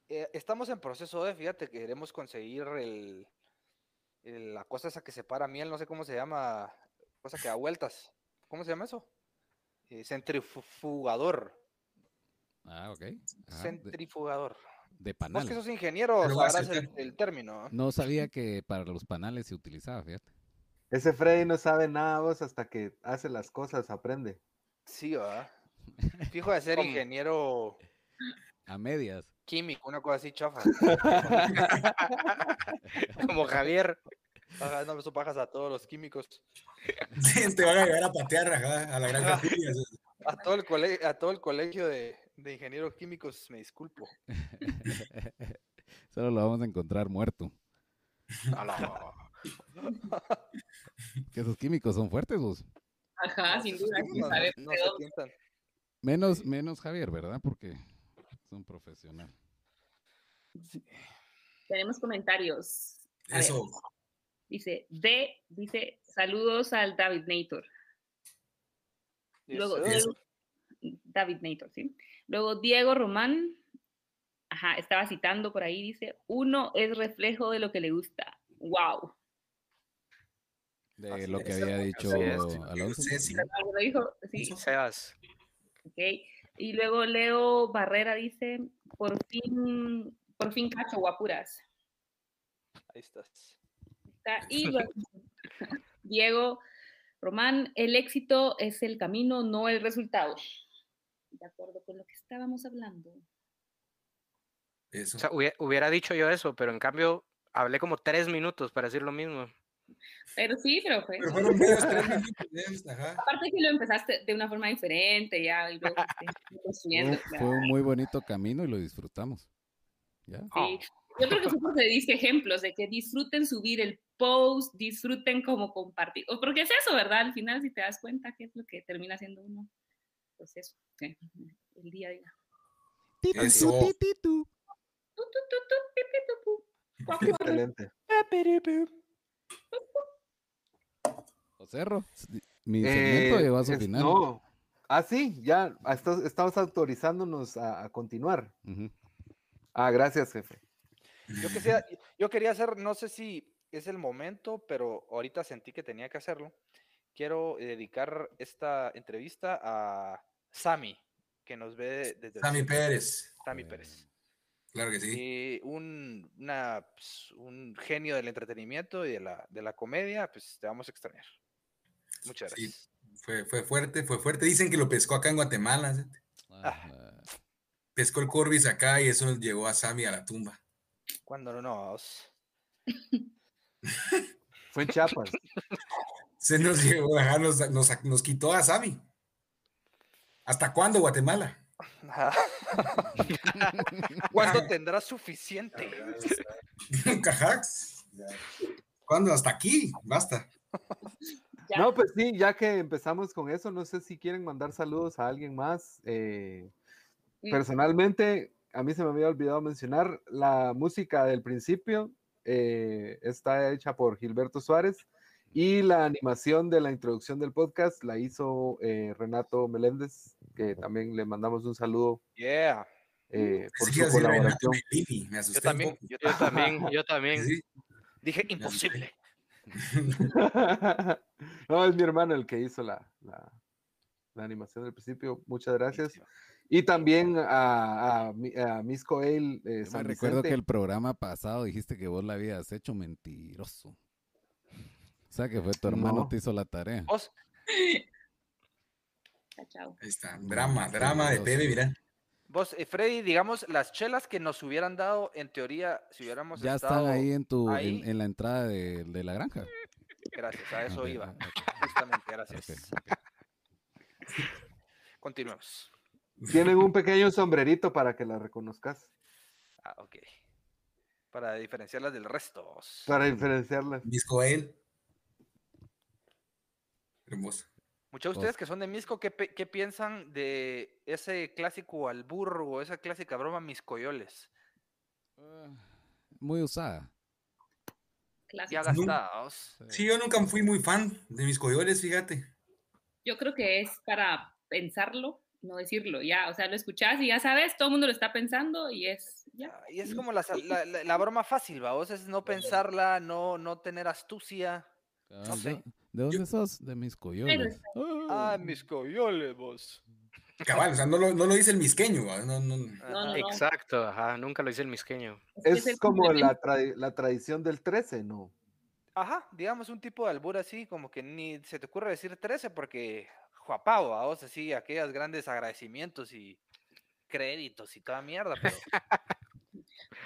Speaker 5: Eh, estamos en proceso de, fíjate, que queremos conseguir el, el- la cosa esa que separa miel, no sé cómo se llama, cosa que da vueltas. ¿Cómo se llama eso? Eh, centrifugador.
Speaker 3: Ah, ok. Ajá, de,
Speaker 5: centrifugador.
Speaker 3: de
Speaker 5: Vos que
Speaker 3: panal.
Speaker 5: sos ingeniero, sabrás el, el término. ¿no?
Speaker 3: No sabía que para los panales se utilizaba, fíjate.
Speaker 1: Ese Freddy no sabe nada vos hasta que hace las cosas, aprende.
Speaker 5: Sí, va. Fijo de ser ingeniero
Speaker 3: A medias.
Speaker 5: químico, una cosa así chafa.
Speaker 4: Como Javier.
Speaker 5: Ajá, no, eso pagas a todos los químicos.
Speaker 2: Te van a llevar a patear ajá, a la granja Julia.
Speaker 5: A todo el, cole- a todo el colegio de, de ingenieros químicos, me disculpo.
Speaker 3: Solo lo vamos a encontrar muerto.
Speaker 4: A la-
Speaker 3: Que esos químicos son fuertes, vos.
Speaker 6: Ajá, sin duda.
Speaker 5: No, no- no.
Speaker 3: Menos, menos Javier, ¿verdad? Porque es un profesional.
Speaker 6: Tenemos comentarios. A ver,
Speaker 2: Eso.
Speaker 6: dice, D, dice, saludos al David Nator. Luego,
Speaker 5: Eso.
Speaker 6: David Nator, ¿sí? Luego Diego Román, ajá, estaba citando por ahí, dice, uno es reflejo de lo que le gusta. ¡Wow!
Speaker 3: De
Speaker 5: Así
Speaker 3: lo que había dicho. Alonso.
Speaker 6: Algo dijo, sí,
Speaker 4: Sebas.
Speaker 6: ok. Y luego Leo Barrera dice, por fin, por fin cacho guapuras.
Speaker 5: Ahí estás.
Speaker 6: Está- Y luego, Diego Román, el éxito es el camino, no el resultado. De acuerdo con lo que estábamos hablando.
Speaker 2: Eso.
Speaker 4: O sea, hubie- hubiera dicho yo eso, pero en cambio hablé como tres minutos para decir lo mismo.
Speaker 6: Pero sí, pero fue.
Speaker 2: Pero fueron medios tres minutos. Ajá.
Speaker 6: Aparte que lo empezaste de una forma diferente ya y luego construyendo.
Speaker 3: Uf,
Speaker 6: claro.
Speaker 3: fue un muy bonito camino y lo disfrutamos. ¿Ya?
Speaker 6: Sí. Yo creo que fue porque diste ejemplos de que disfruten subir el post, disfruten como compartir. O porque es eso, ¿verdad? Al final, si te das cuenta qué es lo que termina siendo uno, pues eso, sí, el día a día.
Speaker 3: Titu,
Speaker 2: Eso.
Speaker 3: tu, ti, ti, tu.
Speaker 6: Tu, tu, tu, tu, pi, pi, tu, pu. Cuac, cuac.
Speaker 1: Excelente.
Speaker 3: Joserro, mi
Speaker 1: Eh,
Speaker 3: segmento llegó a su
Speaker 1: es-
Speaker 3: final.
Speaker 1: No. Ah, sí, ya estamos autorizándonos a, a continuar. Ah, gracias, jefe.
Speaker 5: Yo, quisiera- yo quería hacer, no sé si es el momento, pero ahorita sentí que tenía que hacerlo. Quiero dedicar esta entrevista a Sammy, que nos ve desde... sur.
Speaker 2: Pérez.
Speaker 5: Sammy Pérez.
Speaker 2: Claro que sí.
Speaker 5: Y un, una, pues, un genio del entretenimiento y de la, de la comedia, pues te vamos a extrañar. Muchas
Speaker 2: Sí.
Speaker 5: gracias.
Speaker 2: Fue, fue fuerte, fue fuerte. Dicen que lo pescó acá en Guatemala. ¿sí?
Speaker 3: Ah,
Speaker 2: Pescó el Corbis acá y eso llevó a Sammy a la tumba.
Speaker 5: Cuando no nos...
Speaker 1: Fue en Chiapas.
Speaker 2: Se nos llevó, ajá, nos, nos, nos quitó a Sammy. ¿Hasta cuándo Guatemala?
Speaker 5: ¿Cuándo tendrás suficiente?
Speaker 2: Cajax. ¿Cuándo? Hasta aquí. Basta.
Speaker 6: Ya.
Speaker 1: No, pues sí, ya que empezamos con eso, no sé si quieren mandar saludos a alguien más. eh,
Speaker 6: Mm.
Speaker 1: personalmente, a mí se me había olvidado mencionar la música del principio, eh, está hecha por Gilberto Suárez y la animación de la introducción del podcast la hizo eh, Renato Meléndez, que también le mandamos un saludo
Speaker 5: Yeah.
Speaker 1: eh, por su colaboración.
Speaker 2: Bellini, Me asusté
Speaker 5: Yo también, yo
Speaker 4: Yo
Speaker 5: también.
Speaker 4: también, yo también.
Speaker 2: Sí,
Speaker 5: Dije imposible.
Speaker 1: no, es mi hermano el que hizo la, la- la animación del principio. Muchas gracias. Y también a, a, a Misco Ale eh,
Speaker 3: me recuerdo que el programa pasado dijiste que vos la habías hecho mentiroso. O sea que fue tu hermano
Speaker 1: No.
Speaker 3: te hizo la tarea.
Speaker 5: Vos.
Speaker 2: Ahí está. Drama, drama de Pebe, mira.
Speaker 5: Vos, eh, Freddy, digamos, las chelas que nos hubieran dado, en teoría, si hubiéramos
Speaker 3: Ya
Speaker 5: estado...
Speaker 3: están ahí en tu
Speaker 5: ahí.
Speaker 3: en, en la entrada de, de la granja.
Speaker 5: Gracias, a eso iba.
Speaker 3: ok,
Speaker 5: Justamente, gracias.
Speaker 3: ok, ok.
Speaker 5: Continuemos.
Speaker 1: Tienen un pequeño sombrerito para que la reconozcas,
Speaker 5: Ah, ok. Para diferenciarlas del resto.
Speaker 1: para diferenciarlas.
Speaker 2: Disco él.
Speaker 5: Muchos de ustedes que son de Misco, ¿qué, qué piensan de ese clásico albur o esa clásica broma Miscoyoles?
Speaker 3: Ah, Muy usada.
Speaker 5: Ya gastados.
Speaker 2: Sí, yo nunca fui muy fan de mis coyoles, fíjate.
Speaker 6: Yo creo que es para pensarlo, no decirlo. Ya, o sea, lo escuchás y ya sabes, todo el mundo lo está pensando y es ya.
Speaker 5: Ah, Y es como la, la, la- la broma fácil, ¿va? Vos es no pensarla, no, no tener astucia. No
Speaker 3: ¿de-
Speaker 5: sé.
Speaker 3: ¿De dónde sos? De mis coyoles.
Speaker 5: Ah, Miscoyoles, vos.
Speaker 2: Cabal, o sea, no lo, no lo dice el misqueño. No, no.
Speaker 6: No, no, no.
Speaker 4: Exacto, ajá, nunca lo hice el misqueño.
Speaker 6: que
Speaker 1: Es
Speaker 6: el
Speaker 1: como la, la tradición del 13, ¿no?
Speaker 5: Ajá, digamos un tipo de albur así, como que ni se te ocurre decir 13 porque Juapao, a vos así, aquellos grandes agradecimientos y créditos y toda mierda, pero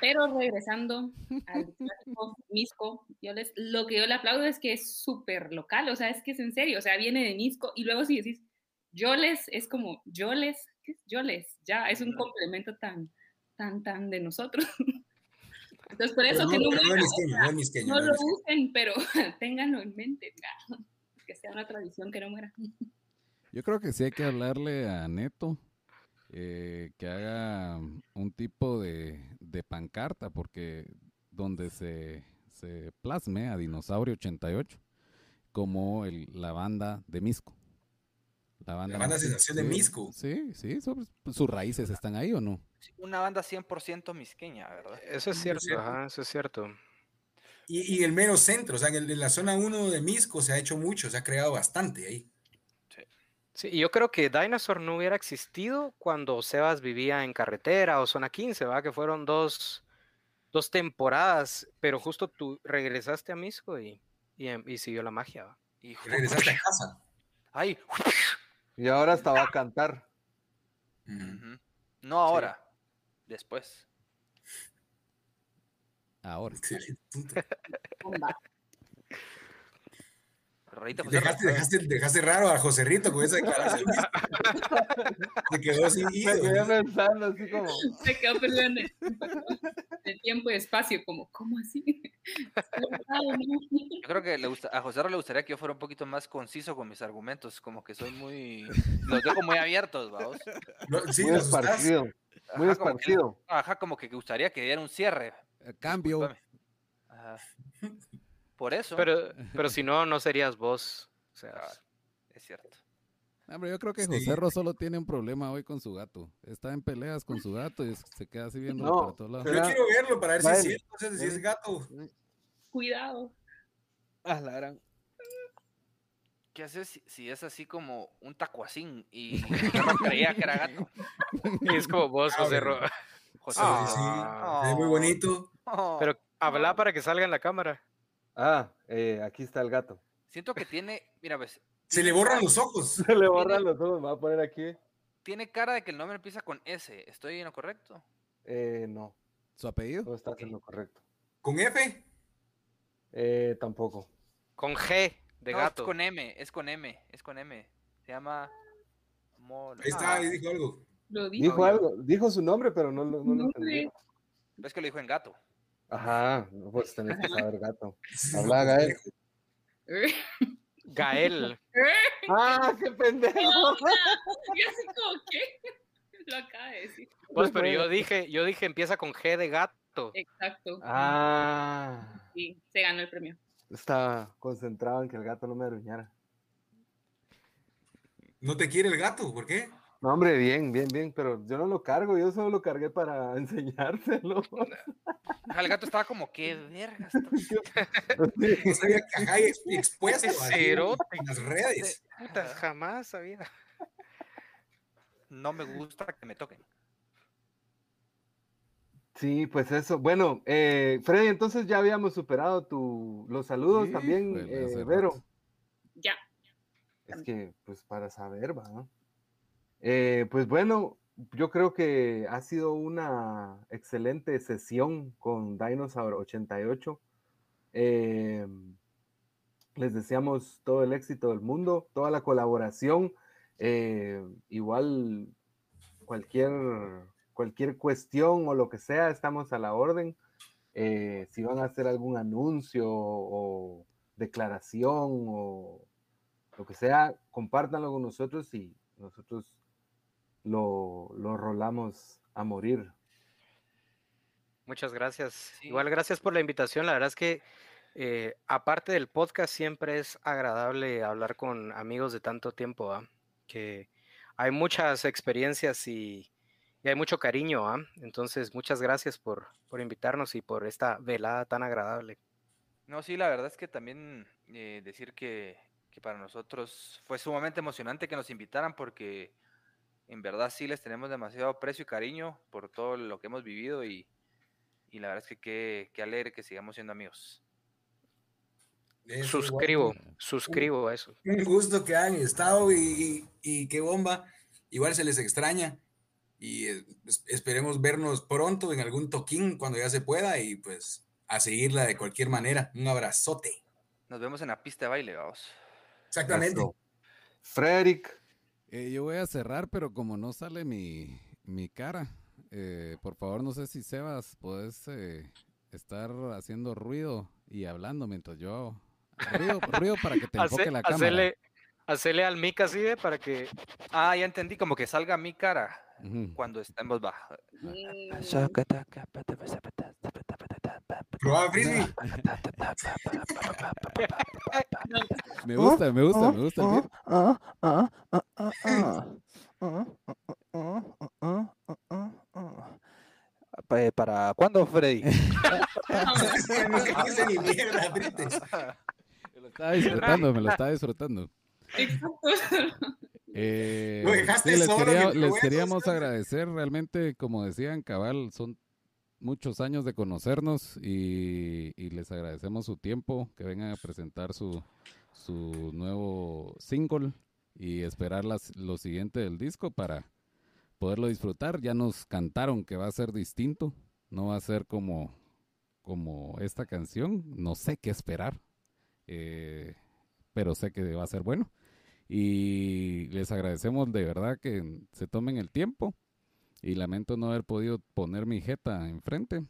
Speaker 6: Pero regresando al Misco, yo les, lo que yo le aplaudo es que es súper local, o sea, es que es en serio, o sea, viene de Misco y luego si decís Yoles, es como Yoles, ¿qué es Yoles? Ya, es un complemento tan, tan, tan de nosotros. Entonces, por eso
Speaker 2: no,
Speaker 6: que no,
Speaker 2: no
Speaker 6: muera,
Speaker 2: es misqueño, no es misqueño.
Speaker 6: no
Speaker 2: no es
Speaker 6: lo usen, pero ténganlo en mente, ya, que sea una tradición que no muera.
Speaker 3: Yo creo que sí hay que hablarle a Neto eh, que haga un tipo de, de pancarta, porque donde se, se plasme a Dinosaurio 88 como el- la banda de Misco. La banda,
Speaker 2: banda Sensación de Misco.
Speaker 3: Sí, sí, sobre- sus raíces están ahí o no.
Speaker 5: una banda 100% misqueña, ¿verdad?
Speaker 4: Eso es cierto,
Speaker 2: cierto.
Speaker 4: ajá, eso es cierto.
Speaker 2: Y, y el mero centro, o sea, en, el- en la zona 1 de Misco se ha hecho mucho, se ha creado bastante ahí.
Speaker 4: Sí, y yo creo que Dinosaur no hubiera existido cuando Sebas vivía en carretera o zona 15, ¿va? Que fueron dos, dos temporadas, pero justo tú regresaste a Misco y, y, em- y siguió la magia, ¿va?
Speaker 5: Y
Speaker 2: Regresaste a casa.
Speaker 5: Ay,
Speaker 1: Y ahora hasta va a cantar.
Speaker 5: No ahora, después.
Speaker 3: Ahora.
Speaker 5: José
Speaker 2: Dejaste, dejaste, dejaste raro a José Rito con esa declaración. Se quedó así.
Speaker 1: Me quedé pensando así como,
Speaker 6: Se quedó el, tiempo y espacio, como, ¿cómo así?
Speaker 5: Yo creo que le gusta, a José le gustaría que yo fuera un poquito más conciso con mis argumentos, como que soy muy... Los dejo muy abiertos, vamos.
Speaker 2: No, sí,
Speaker 1: muy esparcido, muy
Speaker 5: Ajá, como que-
Speaker 1: esparcido.
Speaker 5: Ajá, como que gustaría que diera un cierre.
Speaker 3: Eh, Cambio.
Speaker 5: Ajá. Por eso,
Speaker 4: Pero, pero si no, no serías vos. O sea,
Speaker 5: Ah, es cierto.
Speaker 3: Hombre, yo creo que
Speaker 2: Sí.
Speaker 3: José Ro solo tiene un problema hoy con su gato. Está en peleas con su gato y se queda así viendo
Speaker 1: No,
Speaker 3: para todos lados.
Speaker 2: Yo
Speaker 1: Será-
Speaker 2: quiero verlo para ver si es cierto, si es gato.
Speaker 6: Cuidado.
Speaker 5: Ah, la gran. ¿qué haces si, si es así como un tacuacín y yo no creía que era gato?
Speaker 4: Y es como vos,
Speaker 2: Ah,
Speaker 4: José. Ro.
Speaker 5: José,
Speaker 2: Sí,
Speaker 4: Ah.
Speaker 2: sí, ve muy bonito.
Speaker 4: Pero habla para que salga en la cámara.
Speaker 1: Ah, eh, aquí está el gato.
Speaker 5: siento que tiene, mira, ves,
Speaker 2: Se le borran los ojos.
Speaker 1: Se le borran los ojos, me voy a poner aquí.
Speaker 5: tiene cara de que el nombre empieza con S. ¿Estoy en lo correcto?
Speaker 1: Eh, no,
Speaker 3: ¿Su apellido?
Speaker 1: no estás en lo correcto.
Speaker 2: ¿Con F?
Speaker 1: Eh, tampoco.
Speaker 4: Con G de
Speaker 5: no,
Speaker 4: gato.
Speaker 5: es con M, es con M, es con M. Se llama... Molo.
Speaker 2: Ahí está,
Speaker 5: Ah,
Speaker 2: ahí dijo algo.
Speaker 6: Lo dijo.
Speaker 1: Dijo algo, dijo su nombre, pero no, lo- no lo entendí.
Speaker 5: ves que lo dijo en gato.
Speaker 1: Ajá, no, pues tenés que saber gato. Habla, Gael.
Speaker 4: Gael.
Speaker 1: ¡Ah, qué pendejo!
Speaker 6: Yo así como que lo acaba de decir.
Speaker 4: Pues, pero yo dije, yo dije empieza con G de gato.
Speaker 6: Exacto.
Speaker 1: Ah,
Speaker 6: Sí, se ganó el premio.
Speaker 1: estaba concentrado en que el gato no me arruñara.
Speaker 2: ¿No te quiere el gato? ¿Por qué?
Speaker 1: No, hombre, bien, bien, bien, pero yo no lo cargo, yo solo lo cargué para enseñárselo.
Speaker 5: Ah, El gato estaba como, qué vergas.
Speaker 2: No sabía que ex- expuesto en las redes.
Speaker 4: Puta, jamás sabía.
Speaker 5: No me gusta que me toquen.
Speaker 1: Sí, pues eso. Bueno, eh, Freddy, entonces ya habíamos superado tu, los saludos también, eh. Vero.
Speaker 6: Ya.
Speaker 1: Es que, pues para saber, va. Eh, pues bueno, yo creo que ha sido una excelente sesión con Dinosaur 88. Eh, les deseamos todo el éxito del mundo, toda la colaboración. eh, igual cualquier, cualquier cuestión o lo que sea, estamos a la orden. Si van a hacer algún anuncio o declaración o lo que sea, compártanlo con nosotros y nosotros lo, lo rolamos a morir.
Speaker 4: Muchas gracias.
Speaker 5: Sí.
Speaker 4: Igual gracias por la invitación. La verdad es que eh, aparte del podcast siempre es agradable hablar con amigos de tanto tiempo, ¿ah? que hay muchas experiencias y, y hay mucho cariño. ¿ah? Entonces, muchas gracias por, por invitarnos y por esta velada tan agradable.
Speaker 5: No, sí, la verdad es que también eh, decir que, que para nosotros fue sumamente emocionante que nos invitaran porque en verdad sí les tenemos demasiado aprecio y cariño por todo lo que hemos vivido y, y la verdad es que qué, qué alegre que sigamos siendo amigos.
Speaker 4: Suscribo,
Speaker 2: igual,
Speaker 4: suscribo a eso.
Speaker 2: Un gusto que han estado y, y- y qué bomba. Igual se les extraña. Y eh, es- esperemos vernos pronto en algún toquín cuando ya se pueda y pues a seguirla de cualquier manera. Un abrazote.
Speaker 5: Nos vemos en la pista de baile, vamos.
Speaker 2: Exactamente.
Speaker 1: Frederick,
Speaker 3: Eh, yo voy a cerrar, pero como no sale mi, mi cara, eh, por favor, no sé si Sebas, puedes eh, estar haciendo ruido y hablando mientras yo... Ruido, ruido para que te enfoque
Speaker 4: Hace-
Speaker 3: la cámara.
Speaker 4: hacerle, hacerle al mic así de para que
Speaker 5: Ah, ya entendí, como que salga mi cara cuando está en voz baja.
Speaker 6: Mm,
Speaker 2: Probaba frisbee.
Speaker 3: Me gusta, me gusta, me gusta. beat.
Speaker 5: ¿Para cuándo, Freddy?
Speaker 2: no que dice ni mierda.
Speaker 3: Me lo estaba disfrutando, me lo estaba disfrutando.
Speaker 6: Exacto.
Speaker 3: Eh, sí, les, quería- les queríamos agradecer realmente, como decían, cabal, son muchos años de conocernos y, les agradecemos su tiempo, que vengan a presentar su, su nuevo single y esperar las, lo siguiente del disco para poderlo disfrutar. Ya nos cantaron que va a ser distinto, no va a ser como, como esta canción, no sé qué esperar, eh, pero sé que va a ser bueno. Y les agradecemos de verdad que se tomen el tiempo. Y lamento no haber podido poner mi jeta enfrente.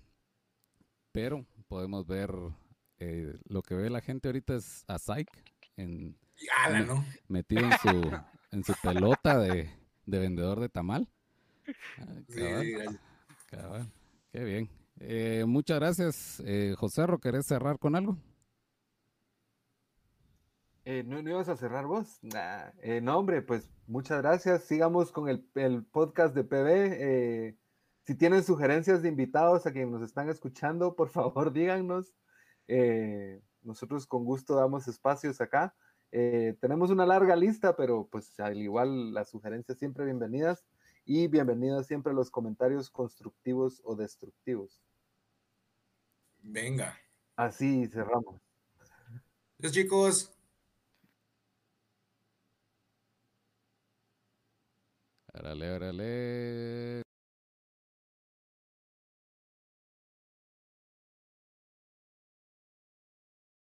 Speaker 3: Pero podemos ver eh, lo que ve la gente ahorita es a Psyche en,
Speaker 2: Y ala, ¿no?
Speaker 3: metido en su, en su pelota de, de vendedor de tamal. Ah, cabal, cabal. Qué bien. Eh, muchas gracias. Eh, José ¿querés cerrar con algo?
Speaker 1: Eh, ¿no, no ibas a cerrar vos? Nah, eh, no, hombre, pues muchas gracias. Sigamos con el, el podcast de PB. eh, si tienen sugerencias de invitados a quienes nos están escuchando, por favor díganos. Eh, nosotros con gusto damos espacios acá. Tenemos una larga lista, pero pues al igual las sugerencias siempre bienvenidas y bienvenidas siempre los comentarios constructivos o destructivos.
Speaker 2: Venga.
Speaker 1: Así cerramos.
Speaker 2: Los chicos.
Speaker 3: Árale, árale.